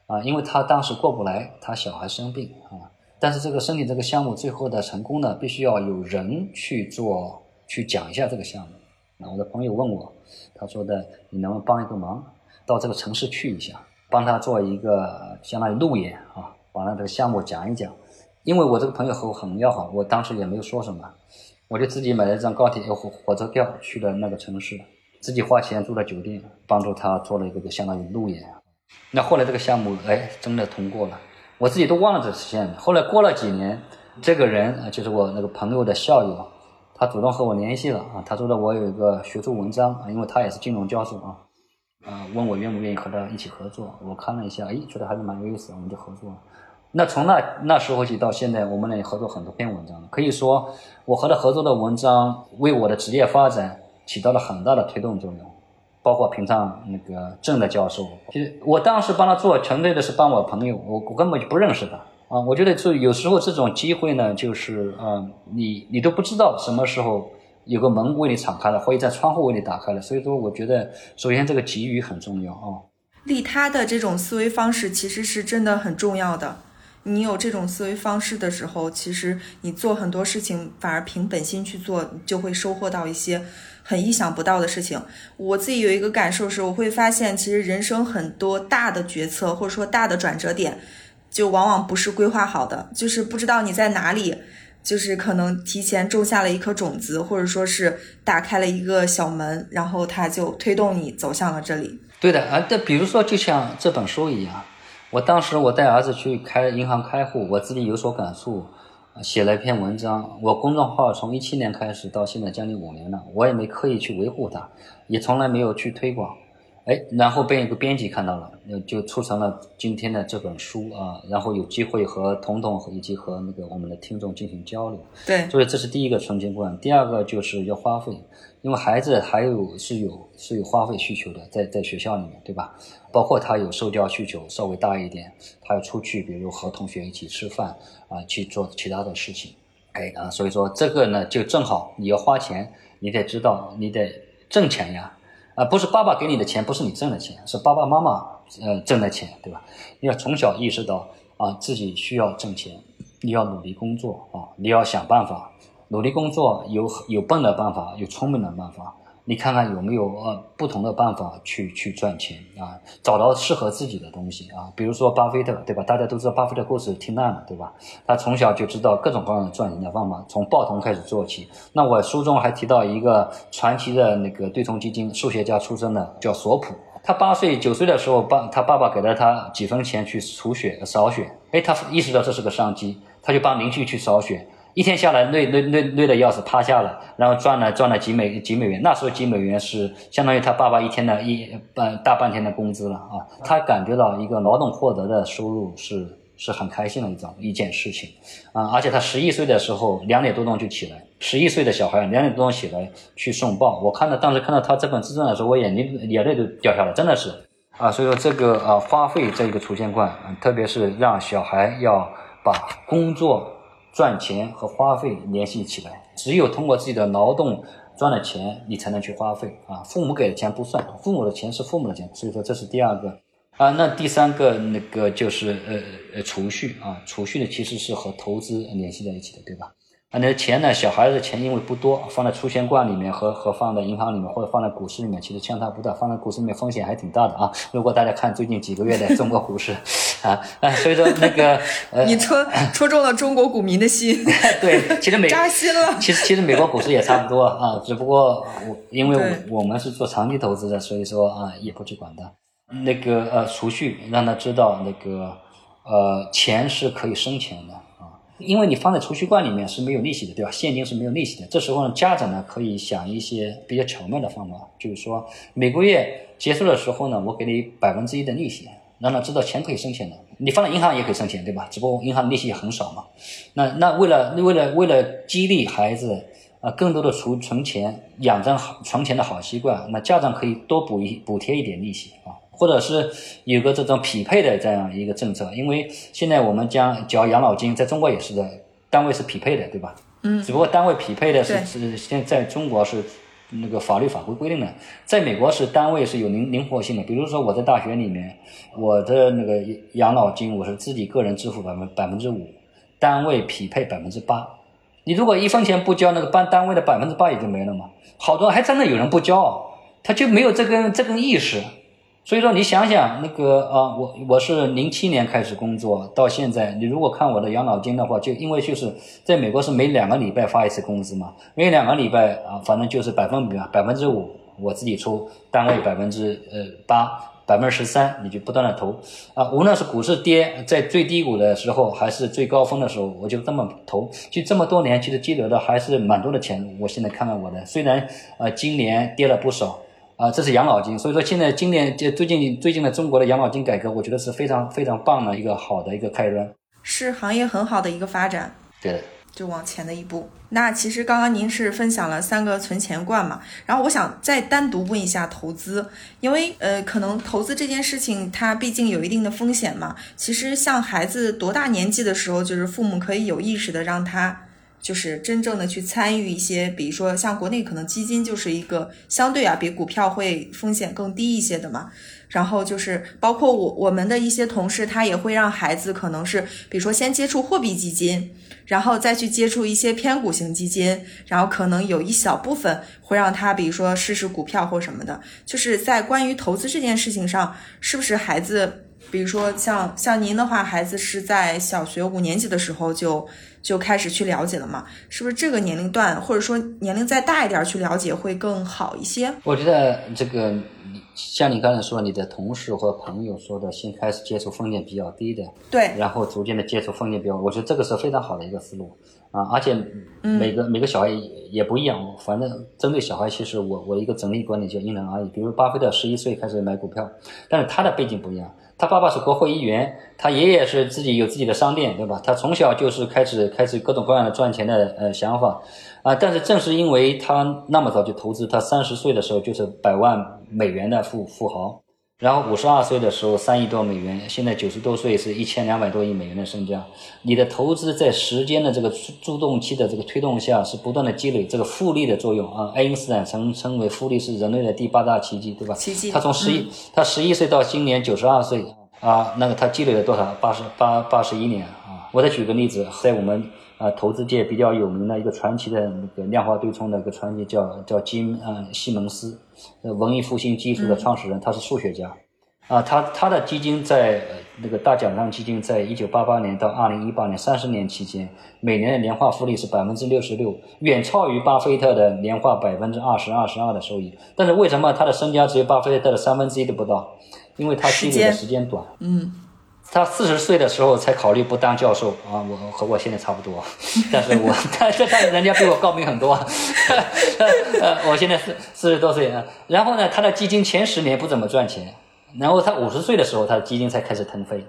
啊，因为他当时过不来，他小孩生病啊。但是这个申请这个项目最后的成功呢，必须要有人去做，去讲一下这个项目。那我的朋友问我，他说的，你能不能帮一个忙，到这个城市去一下，帮他做一个相当于路演啊，把他这个项目讲一讲。因为我这个朋友和我很要好，我当时也没有说什么，我就自己买了一张高铁火火车票去了那个城市，自己花钱住了酒店，帮助他做了一个相当于路演。那后来这个项目哎真的通过了，我自己都忘了这事情。后来过了几年，这个人啊就是我那个朋友的校友，他主动和我联系了啊，他说的我有一个学术文章啊，因为他也是金融教授啊，呃，问我愿不愿意和他一起合作。我看了一下，哎，觉得还是蛮有意思，我们就合作了。那从那那时候起到现在，我们俩合作很多篇文章，可以说我和他合作的文章为我的职业发展起到了很大的推动作用。包括平常那个郑的教授，其实我当时帮他做，纯粹的是帮我朋友，我我根本就不认识他啊。我觉得就有时候这种机会呢，就是嗯，你你都不知道什么时候有个门为你敞开了，或者在窗户为你打开了。所以说，我觉得首先这个给予很重要啊。利他的这种思维方式其实是真的很重要的。你有这种思维方式的时候，其实你做很多事情反而凭本心去做，就会收获到一些很意想不到的事情。我自己有一个感受是，我会发现其实人生很多大的决策或者说大的转折点，就往往不是规划好的，就是不知道你在哪里，就是可能提前种下了一颗种子，或者说是打开了一个小门，然后它就推动你走向了这里。对的啊，这比如说就像这本书一样。我当时我带儿子去开银行开户，我自己有所感触，写了一篇文章。我公众号从一七年开始到现在将近五年了，我也没刻意去维护它，也从来没有去推广。哎，然后被一个编辑看到了，就促成了今天的这本书啊。然后有机会和彤彤以及和那个我们的听众进行交流。对，所以这是第一个存钱观。第二个就是要花费，因为孩子还有是有是有花费需求的，在在学校里面，对吧？包括他有受教需求稍微大一点，他要出去，比如和同学一起吃饭啊，去做其他的事情。哎啊，所以说这个呢，就正好你要花钱，你得知道你得挣钱呀。啊，不是爸爸给你的钱，不是你挣的钱，是爸爸妈妈呃挣的钱，对吧？你要从小意识到啊，自己需要挣钱，你要努力工作啊，你要想办法努力工作，有有笨的办法，有聪明的办法。你看看有没有呃不同的办法去去赚钱啊？找到适合自己的东西啊，比如说巴菲特，对吧？大家都知道巴菲特故事听烂了，对吧？他从小就知道各种各样的赚钱的方法，从报童开始做起。那我书中还提到一个传奇的那个对冲基金数学家出身的，叫索普。他八岁九岁的时候，爸他爸爸给了他几分钱去除血扫血，哎，他意识到这是个商机，他就帮邻居去扫血。一天下来累累累累的要死，趴下了，然后赚了赚了几美几美元。那时候几美元是相当于他爸爸一天的一半大半天的工资了啊！他感觉到一个劳动获得的收入是是很开心的一种一件事情啊！而且他十一岁的时候两点多钟就起来，十一岁的小孩两点多钟起来去送报。我看到当时看到他这本自传的时候，我眼睛眼泪都掉下来，真的是啊！所以说这个啊花费这一个储钱罐，特别是让小孩要把工作。赚钱和花费联系起来，只有通过自己的劳动赚了钱，你才能去花费啊。父母给的钱不算，父母的钱是父母的钱，所以说这是第二个啊。那第三个那个就是呃呃储蓄啊，储蓄的其实是和投资联系在一起的，对吧？啊那钱呢？小孩子的钱因为不多，放在储钱罐里面和和放在银行里面或者放在股市里面，其实相差不大。放在股市里面风险还挺大的啊！如果大家看最近几个月的中国股市，啊啊，所以说那个 呃，你戳 戳中了中国股民的心。对，其实美扎心了。其实其实美国股市也差不多啊，只不过我因为我们是做长期投资的，所以说啊也不去管它。那个呃储蓄让他知道那个呃钱是可以生钱的啊。因为你放在储蓄罐里面是没有利息的，对吧？现金是没有利息的。这时候呢，家长呢可以想一些比较巧妙的方法，就是说每个月结束的时候呢，我给你百分之一的利息，让他知道钱可以生钱的。你放在银行也可以生钱，对吧？只不过银行利息很少嘛。那那为了为了为了激励孩子啊，更多的储存钱，养成好存钱的好习惯，那家长可以多补一补贴一点利息啊。或者是有个这种匹配的这样一个政策，因为现在我们将缴养老金，在中国也是的，单位是匹配的，对吧？嗯。只不过单位匹配的是是现在中国是那个法律法规规定的，在美国是单位是有灵灵活性的。比如说我在大学里面，我的那个养老金我是自己个人支付百分百分之五，单位匹配百分之八。你如果一分钱不交，那个班单位的百分之八也就没了嘛。好多还真的有人不交，他就没有这根这根意识。所以说，你想想那个啊，我我是零七年开始工作到现在，你如果看我的养老金的话，就因为就是在美国是每两个礼拜发一次工资嘛，每两个礼拜啊，反正就是百分比嘛，百分之五我自己出，单位百分之呃八，百分之十三，你就不断的投啊，无论是股市跌在最低谷的时候，还是最高峰的时候，我就这么投，就这么多年，其实积累的还是蛮多的钱。我现在看看我的，虽然呃今年跌了不少。啊，这是养老金。所以说现在今年就最近最近的中国的养老金改革，我觉得是非常非常棒的一个好的一个开端，是行业很好的一个发展。对的。就往前的一步。那其实刚刚您是分享了三个存钱罐嘛，然后我想再单独问一下投资，因为呃，可能投资这件事情它毕竟有一定的风险嘛。其实像孩子多大年纪的时候，就是父母可以有意识的让他。就是真正的去参与一些，比如说像国内可能基金就是一个相对啊比股票会风险更低一些的嘛。然后就是包括我我们的一些同事，他也会让孩子可能是比如说先接触货币基金，然后再去接触一些偏股型基金，然后可能有一小部分会让他比如说试试股票或什么的。就是在关于投资这件事情上，是不是孩子，比如说像像您的话，孩子是在小学五年级的时候就。就开始去了解了嘛？是不是这个年龄段，或者说年龄再大一点去了解会更好一些？我觉得这个，像你刚才说，你的同事或朋友说的，先开始接触风险比较低的，对，然后逐渐的接触风险比较，我觉得这个是非常好的一个思路啊。而且每个每个小孩也不一样，反正针对小孩，其实我我一个整体观点就因人而异。比如巴菲特十一岁开始买股票，但是他的背景不一样。他爸爸是国会议员，他爷爷是自己有自己的商店，对吧？他从小就是开始开始各种各样的赚钱的呃想法，啊，但是正是因为他那么早就投资，他三十岁的时候就是百万美元的富富豪。然后五十二岁的时候三亿多美元，现在九十多岁是一千两百多亿美元的身家。你的投资在时间的这个助动期的这个推动下，是不断的积累这个复利的作用啊。爱因斯坦曾称为复利是人类的第八大奇迹，对吧？奇迹。他从十一他十一岁到今年九十二岁啊，那个他积累了多少？八十八八十一年啊。我再举个例子，在我们啊投资界比较有名的一个传奇的那个量化对冲的一个传奇，叫叫金啊西蒙斯。文艺复兴技术的创始人，他是数学家，啊，他他的基金在那个大奖章基金，在一九八八年到二零一八年三十年期间，每年的年化复利是百分之六十六，远超于巴菲特的年化百分之二十二十二的收益。但是为什么他的身家只有巴菲特的三分之一都不到？因为他积累的时间短。嗯。他四十岁的时候才考虑不当教授啊，我和我现在差不多，但是我但是但是人家比我高明很多，呃，我现在四四十多岁啊，然后呢，他的基金前十年不怎么赚钱，然后他五十岁的时候，他的基金才开始腾飞，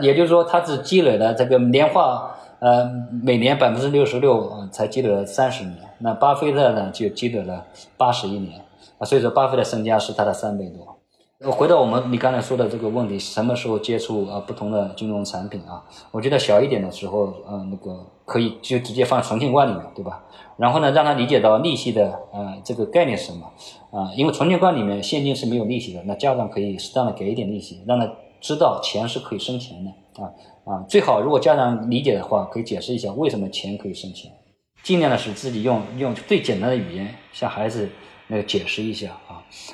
也就是说，他只积累了这个年化呃每年百分之六十六，才积累了三十年，那巴菲特呢就积累了八十一年。啊，所以说巴菲特身家是他的三倍多。回到我们你刚才说的这个问题，什么时候接触啊不同的金融产品啊？我觉得小一点的时候，呃，那个可以就直接放存钱罐里面，对吧？然后呢，让他理解到利息的呃这个概念是什么啊？因为存钱罐里面现金是没有利息的，那家长可以适当的给一点利息，让他知道钱是可以生钱的啊啊！最好如果家长理解的话，可以解释一下为什么钱可以生钱，尽量的使自己用用最简单的语言向孩子那个解释一下。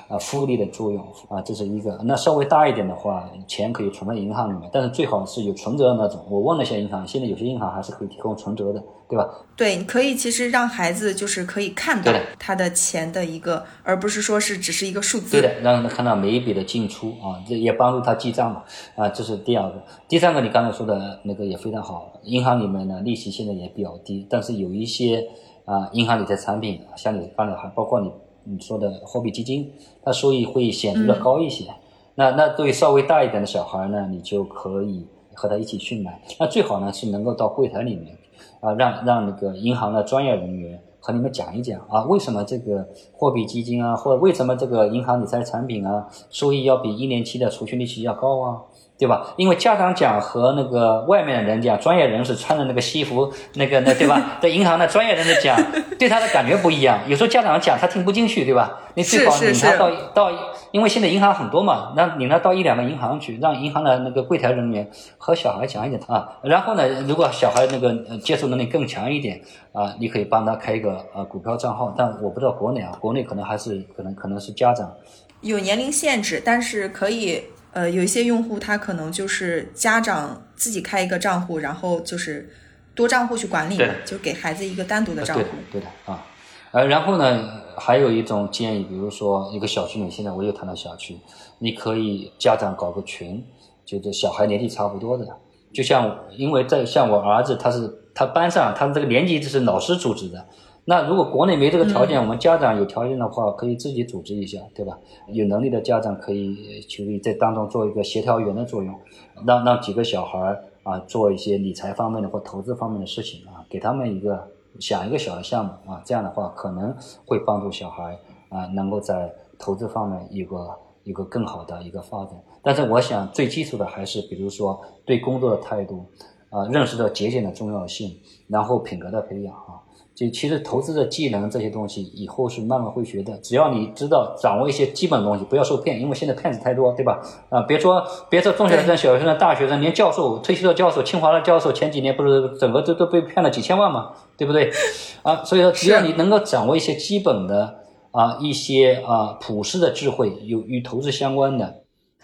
啊，复利的作用啊，这是一个。那稍微大一点的话，钱可以存在银行里面，但是最好是有存折的那种。我问了一下银行，现在有些银行还是可以提供存折的，对吧？对，可以。其实让孩子就是可以看到他的钱的一个，而不是说是只是一个数字。对的，让他看到每一笔的进出啊，这也帮助他记账嘛。啊，这是第二个。第三个，你刚才说的那个也非常好。银行里面呢，利息现在也比较低，但是有一些啊，银行理财产品，像你刚才还包括你。你说的货币基金，它收益会显著的高一些。那那对稍微大一点的小孩呢，你就可以和他一起去买。那最好呢是能够到柜台里面啊，让让那个银行的专业人员和你们讲一讲啊，为什么这个货币基金啊，或者为什么这个银行理财产品啊，收益要比一年期的储蓄利息要高啊？对吧？因为家长讲和那个外面的人讲，专业人士穿的那个西服，那个那对吧？在银行的专业人士讲，对他的感觉不一样。有时候家长讲他听不进去，对吧？你最好领他到到，因为现在银行很多嘛，那领他到一两个银行去，让银行的那个柜台人员和小孩讲一讲啊。然后呢，如果小孩那个接受能力更强一点啊，你可以帮他开一个呃股票账号。但我不知道国内啊，国内可能还是可能可能是家长有年龄限制，但是可以。呃，有一些用户他可能就是家长自己开一个账户，然后就是多账户去管理，就给孩子一个单独的账户。对的啊，呃，然后呢，还有一种建议，比如说一个小区里，现在我又谈到小区，你可以家长搞个群，就是小孩年纪差不多的，就像因为在像我儿子，他是他班上他这个年级就是老师组织的。那如果国内没这个条件，我们家长有条件的话，可以自己组织一下，对吧？有能力的家长可以去在当中做一个协调员的作用，让让几个小孩儿啊做一些理财方面的或投资方面的事情啊，给他们一个想一个小的项目啊，这样的话可能会帮助小孩啊能够在投资方面一个一个更好的一个发展。但是我想最基础的还是比如说对工作的态度啊，认识到节俭的重要性，然后品格的培养啊。就其实投资的技能这些东西以后是慢慢会学的，只要你知道掌握一些基本东西，不要受骗，因为现在骗子太多，对吧？啊，别说别说中学生、小学生、大学生，连教授、退休的教授、清华的教授，前几年不是整个都都被骗了几千万嘛，对不对？啊，所以说只要你能够掌握一些基本的啊一些啊普世的智慧，有与投资相关的，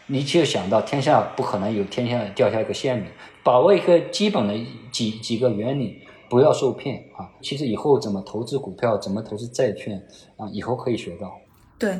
你就想到天下不可能有天下掉下一个馅饼，把握一个基本的几几个原理。不要受骗啊！其实以后怎么投资股票，怎么投资债券啊，以后可以学到。对，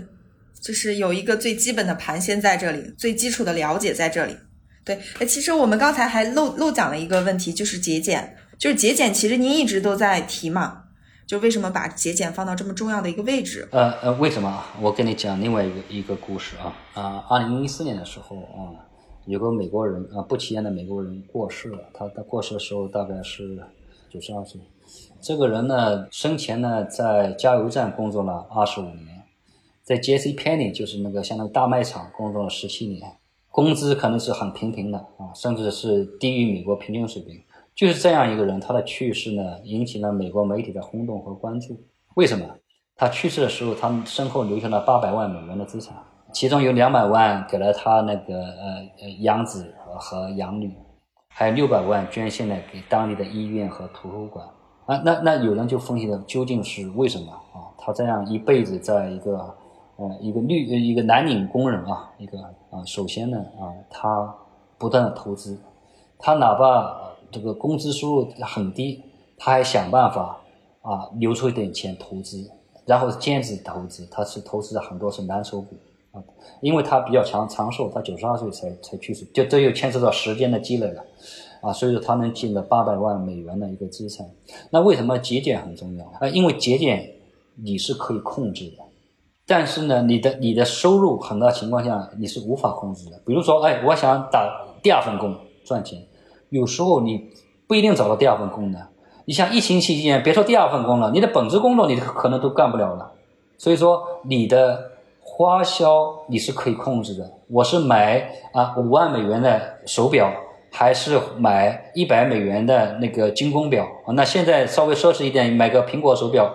就是有一个最基本的盘先在这里，最基础的了解在这里。对，哎，其实我们刚才还漏漏讲了一个问题，就是节俭。就是节俭，其实您一直都在提嘛，就为什么把节俭放到这么重要的一个位置？呃呃，为什么？我跟你讲另外一个一个故事啊啊！二零一四年的时候啊，有个美国人啊，不起眼的美国人过世了。他他过世的时候大概是。九十二岁，这个人呢，生前呢在加油站工作了二十五年，在 J.C. p e n n y 就是那个相当于大卖场工作了十七年，工资可能是很平平的啊，甚至是低于美国平均水平。就是这样一个人，他的去世呢，引起了美国媒体的轰动和关注。为什么？他去世的时候，他身后留下了八百万美元的资产，其中有两百万给了他那个呃呃养子和养女。还有六百万捐献了给当地的医院和图书馆啊，那那有人就分析了，究竟是为什么啊？他这样一辈子在一个呃一个绿一个蓝领工人啊，一个啊，首先呢啊，他不断的投资，他哪怕这个工资收入很低，他还想办法啊留出一点钱投资，然后兼职投资，他是投资的很多是蓝筹股。因为他比较长长寿，他九十二岁才才去世，就这又牵涉到时间的积累了，啊，所以说他能进了八百万美元的一个资产。那为什么节俭很重要啊？因为节俭你是可以控制的，但是呢，你的你的收入很大情况下你是无法控制的。比如说，哎，我想打第二份工赚钱，有时候你不一定找到第二份工的。你像疫情期间，别说第二份工了，你的本职工作你可能都干不了了。所以说你的。花销你是可以控制的。我是买啊五万美元的手表，还是买一百美元的那个精工表？那现在稍微奢侈一点，买个苹果手表，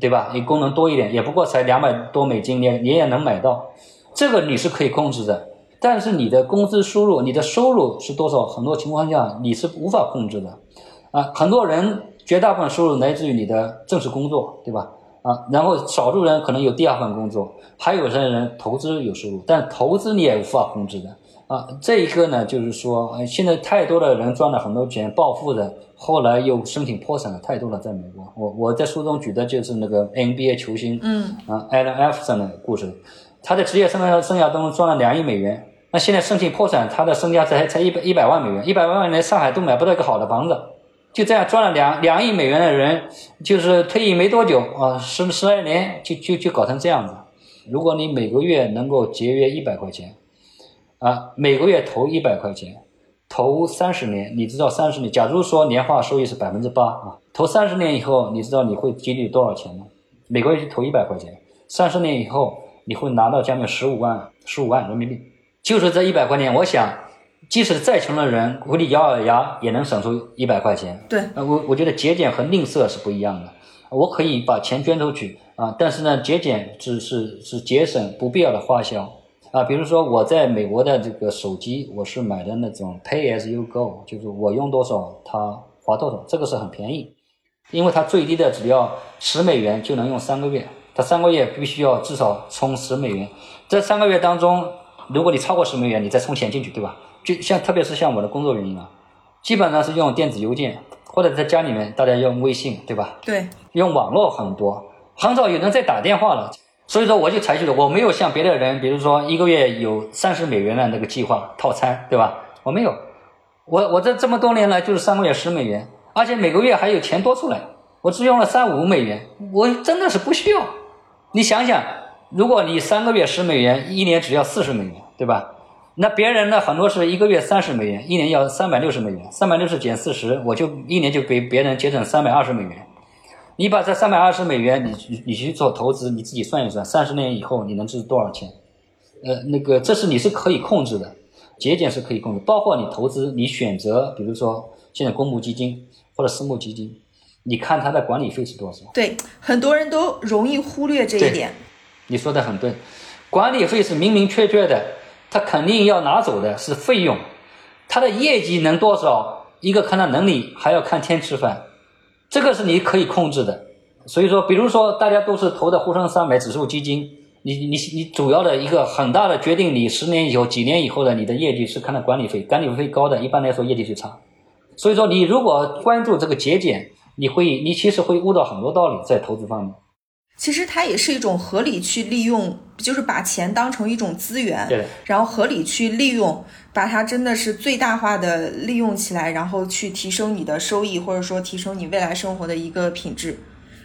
对吧？你功能多一点，也不过才两百多美金，你你也能买到。这个你是可以控制的。但是你的工资收入，你的收入是多少？很多情况下你是无法控制的。啊，很多人绝大部分收入来自于你的正式工作，对吧？啊，然后少数人可能有第二份工作，还有些人投资有收入，但投资你也无法控制的啊。这一个呢，就是说，现在太多的人赚了很多钱暴富的，后来又申请破产的太多了，在美国。我我在书中举的就是那个 NBA 球星，嗯，啊，Allen Iverson 的故事，他在职业生涯生涯当中赚了两亿美元，那现在申请破产，他的身家才才一百一百万美元，一百万美元上海都买不到一个好的房子。就这样赚了两两亿美元的人，就是退役没多久啊，十十来年就就就搞成这样子。如果你每个月能够节约一百块钱，啊，每个月投一百块钱，投三十年，你知道三十年，假如说年化收益是百分之八啊，投三十年以后，你知道你会积累多少钱吗？每个月就投一百块钱，三十年以后你会拿到将近十五万十五万人民币，就是这一百块钱，我想。即使再穷的人，回里咬咬牙也能省出一百块钱。对，我我觉得节俭和吝啬是不一样的。我可以把钱捐出去啊，但是呢，节俭只是是节省不必要的花销啊。比如说我在美国的这个手机，我是买的那种 Pay as you go，就是我用多少它花多少，这个是很便宜，因为它最低的只要十美元就能用三个月，它三个月必须要至少充十美元。这三个月当中，如果你超过十美元，你再充钱进去，对吧？就像特别是像我的工作原因啊，基本上是用电子邮件，或者在家里面大家用微信，对吧？对，用网络很多，很少有人在打电话了。所以说我就采取了，我没有像别的人，比如说一个月有三十美元的那个计划套餐，对吧？我没有，我我这这么多年来就是三个月十美元，而且每个月还有钱多出来，我只用了三五美元，我真的是不需要。你想想，如果你三个月十美元，一年只要四十美元，对吧？那别人呢，很多是一个月三十美元，一年要三百六十美元，三百六十减四十，我就一年就给别人节省三百二十美元。你把这三百二十美元，你你去做投资，你自己算一算，三十年以后你能值多少钱？呃，那个这是你是可以控制的，节俭是可以控制，包括你投资，你选择，比如说现在公募基金或者私募基金，你看它的管理费是多少？对，很多人都容易忽略这一点。你说的很对，管理费是明明确确的。他肯定要拿走的是费用，他的业绩能多少？一个看他能力，还要看天吃饭，这个是你可以控制的。所以说，比如说大家都是投的沪深三百指数基金，你你你主要的一个很大的决定，你十年以后、几年以后的你的业绩是看的管理费，管理费高的，一般来说业绩就差。所以说，你如果关注这个节俭，你会你其实会悟到很多道理在投资方面。其实它也是一种合理去利用，就是把钱当成一种资源，对，然后合理去利用，把它真的是最大化的利用起来，然后去提升你的收益，或者说提升你未来生活的一个品质。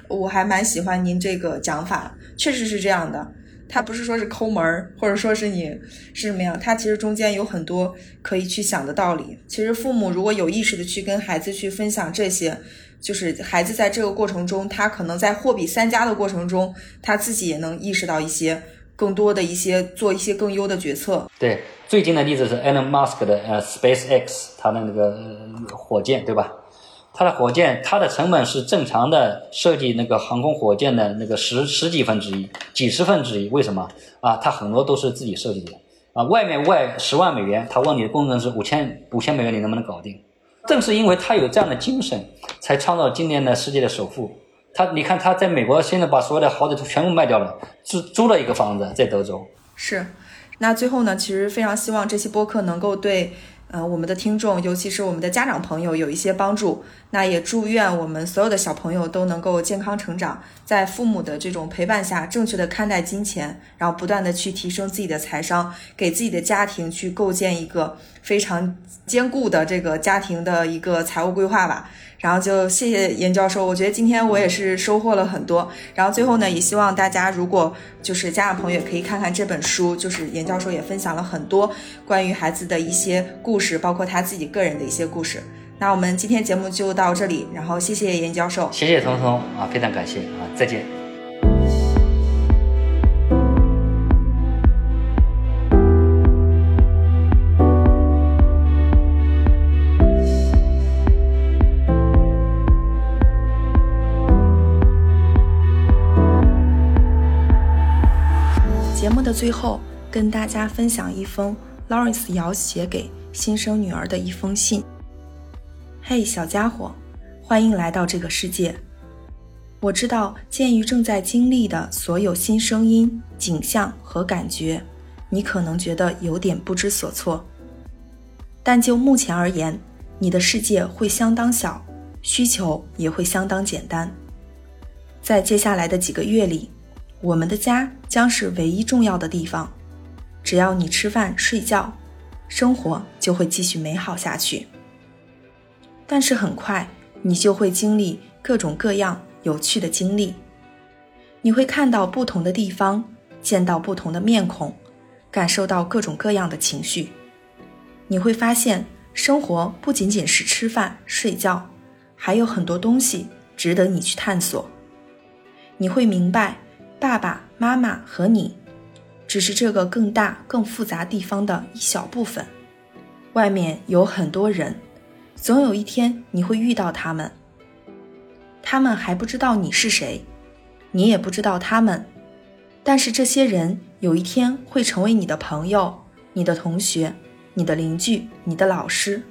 我还蛮喜欢您这个讲法，确实是这样的。它不是说是抠门儿，或者说是你是什么样，它其实中间有很多可以去想的道理。其实父母如果有意识的去跟孩子去分享这些。就是孩子在这个过程中，他可能在货比三家的过程中，他自己也能意识到一些更多的一些做一些更优的决策。对，最近的例子是 Elon Musk 的呃 SpaceX，他的那个火箭，对吧？他的火箭，它的成本是正常的设计那个航空火箭的那个十十几分之一、几十分之一。为什么啊？他很多都是自己设计的啊。外面外十万美元，他问你的工程师五千五千美元，你能不能搞定？正是因为他有这样的精神，才创造今年的世界的首富。他，你看他在美国现在把所有的豪宅都全部卖掉了，租租了一个房子在德州。是，那最后呢，其实非常希望这期播客能够对。呃，我们的听众，尤其是我们的家长朋友，有一些帮助。那也祝愿我们所有的小朋友都能够健康成长，在父母的这种陪伴下，正确的看待金钱，然后不断的去提升自己的财商，给自己的家庭去构建一个非常坚固的这个家庭的一个财务规划吧。然后就谢谢严教授，我觉得今天我也是收获了很多。然后最后呢，也希望大家如果就是家长朋友也可以看看这本书，就是严教授也分享了很多关于孩子的一些故事，包括他自己个人的一些故事。那我们今天节目就到这里，然后谢谢严教授，谢谢彤彤啊，非常感谢啊，再见。节目的最后，跟大家分享一封 Lawrence 姚写给新生女儿的一封信。嘿，小家伙，欢迎来到这个世界。我知道，鉴于正在经历的所有新声音、景象和感觉，你可能觉得有点不知所措。但就目前而言，你的世界会相当小，需求也会相当简单。在接下来的几个月里。我们的家将是唯一重要的地方，只要你吃饭睡觉，生活就会继续美好下去。但是很快，你就会经历各种各样有趣的经历，你会看到不同的地方，见到不同的面孔，感受到各种各样的情绪。你会发现，生活不仅仅是吃饭睡觉，还有很多东西值得你去探索。你会明白。爸爸妈妈和你，只是这个更大、更复杂地方的一小部分。外面有很多人，总有一天你会遇到他们。他们还不知道你是谁，你也不知道他们。但是这些人有一天会成为你的朋友、你的同学、你的邻居、你的老师。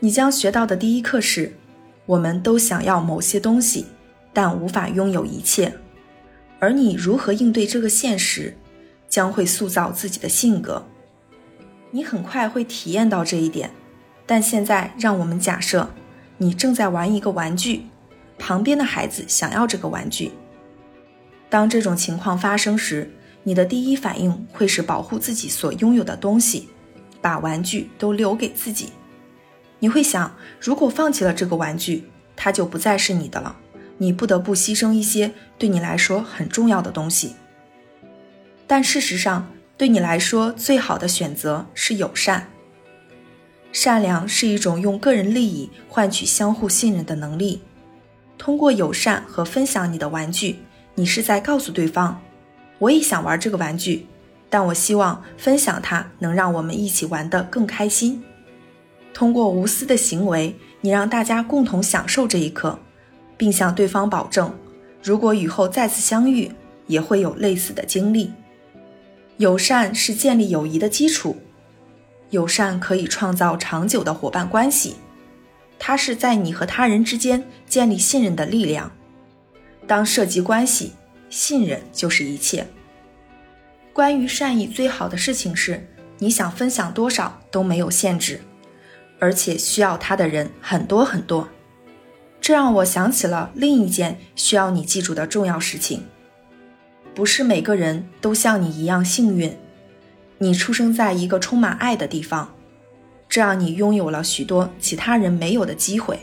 你将学到的第一课是：我们都想要某些东西，但无法拥有一切。而你如何应对这个现实，将会塑造自己的性格。你很快会体验到这一点。但现在，让我们假设你正在玩一个玩具，旁边的孩子想要这个玩具。当这种情况发生时，你的第一反应会是保护自己所拥有的东西，把玩具都留给自己。你会想，如果放弃了这个玩具，它就不再是你的了。你不得不牺牲一些对你来说很重要的东西。但事实上，对你来说最好的选择是友善。善良是一种用个人利益换取相互信任的能力。通过友善和分享你的玩具，你是在告诉对方：“我也想玩这个玩具，但我希望分享它能让我们一起玩得更开心。”通过无私的行为，你让大家共同享受这一刻，并向对方保证，如果以后再次相遇，也会有类似的经历。友善是建立友谊的基础，友善可以创造长久的伙伴关系。它是在你和他人之间建立信任的力量。当涉及关系，信任就是一切。关于善意，最好的事情是，你想分享多少都没有限制，而且需要他的人很多很多。这让我想起了另一件需要你记住的重要事情：不是每个人都像你一样幸运。你出生在一个充满爱的地方。这让你拥有了许多其他人没有的机会。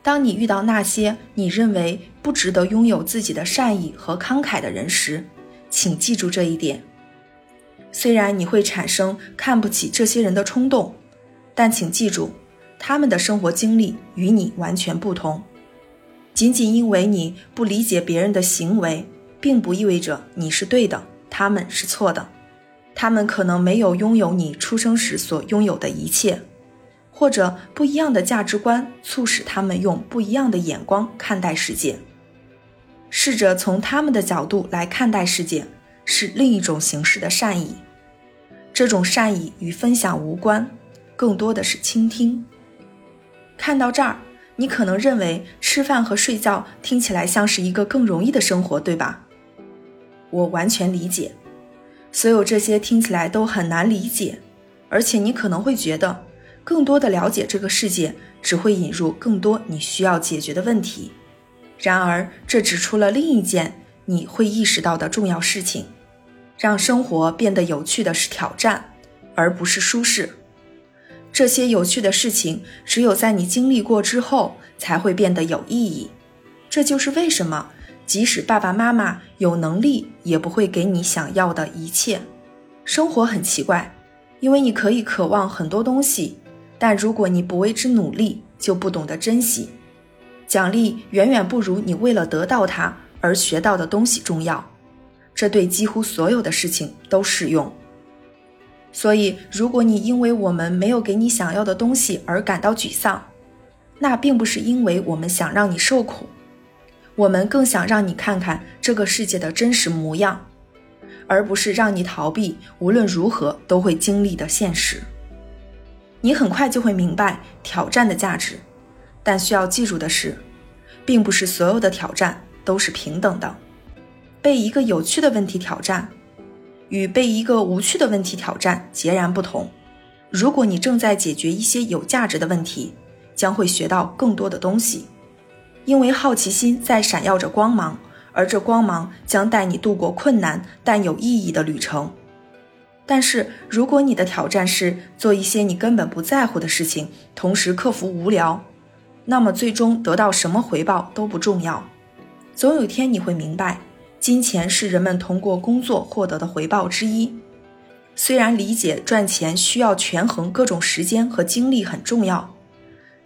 当你遇到那些你认为不值得拥有自己的善意和慷慨的人时，请记住这一点。虽然你会产生看不起这些人的冲动，但请记住，他们的生活经历与你完全不同。仅仅因为你不理解别人的行为，并不意味着你是对的，他们是错的。他们可能没有拥有你出生时所拥有的一切，或者不一样的价值观促使他们用不一样的眼光看待世界。试着从他们的角度来看待世界，是另一种形式的善意。这种善意与分享无关，更多的是倾听。看到这儿，你可能认为吃饭和睡觉听起来像是一个更容易的生活，对吧？我完全理解。所有这些听起来都很难理解，而且你可能会觉得，更多的了解这个世界只会引入更多你需要解决的问题。然而，这指出了另一件你会意识到的重要事情：让生活变得有趣的是挑战，而不是舒适。这些有趣的事情只有在你经历过之后才会变得有意义。这就是为什么。即使爸爸妈妈有能力，也不会给你想要的一切。生活很奇怪，因为你可以渴望很多东西，但如果你不为之努力，就不懂得珍惜。奖励远远不如你为了得到它而学到的东西重要。这对几乎所有的事情都适用。所以，如果你因为我们没有给你想要的东西而感到沮丧，那并不是因为我们想让你受苦。我们更想让你看看这个世界的真实模样，而不是让你逃避无论如何都会经历的现实。你很快就会明白挑战的价值，但需要记住的是，并不是所有的挑战都是平等的。被一个有趣的问题挑战，与被一个无趣的问题挑战截然不同。如果你正在解决一些有价值的问题，将会学到更多的东西。因为好奇心在闪耀着光芒，而这光芒将带你度过困难但有意义的旅程。但是，如果你的挑战是做一些你根本不在乎的事情，同时克服无聊，那么最终得到什么回报都不重要。总有一天你会明白，金钱是人们通过工作获得的回报之一。虽然理解赚钱需要权衡各种时间和精力很重要，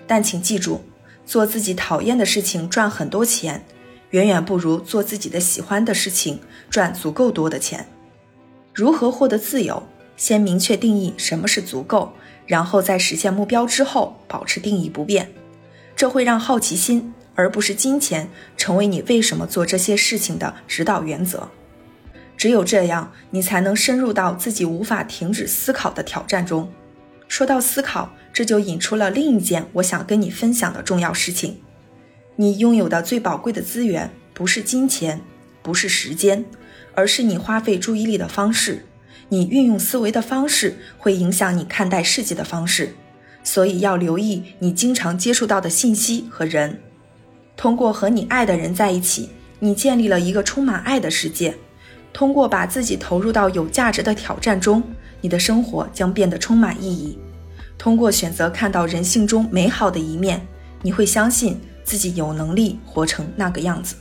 但请记住。做自己讨厌的事情赚很多钱，远远不如做自己的喜欢的事情赚足够多的钱。如何获得自由？先明确定义什么是足够，然后在实现目标之后保持定义不变。这会让好奇心而不是金钱成为你为什么做这些事情的指导原则。只有这样，你才能深入到自己无法停止思考的挑战中。说到思考，这就引出了另一件我想跟你分享的重要事情：你拥有的最宝贵的资源不是金钱，不是时间，而是你花费注意力的方式。你运用思维的方式会影响你看待世界的方式，所以要留意你经常接触到的信息和人。通过和你爱的人在一起，你建立了一个充满爱的世界。通过把自己投入到有价值的挑战中。你的生活将变得充满意义。通过选择看到人性中美好的一面，你会相信自己有能力活成那个样子。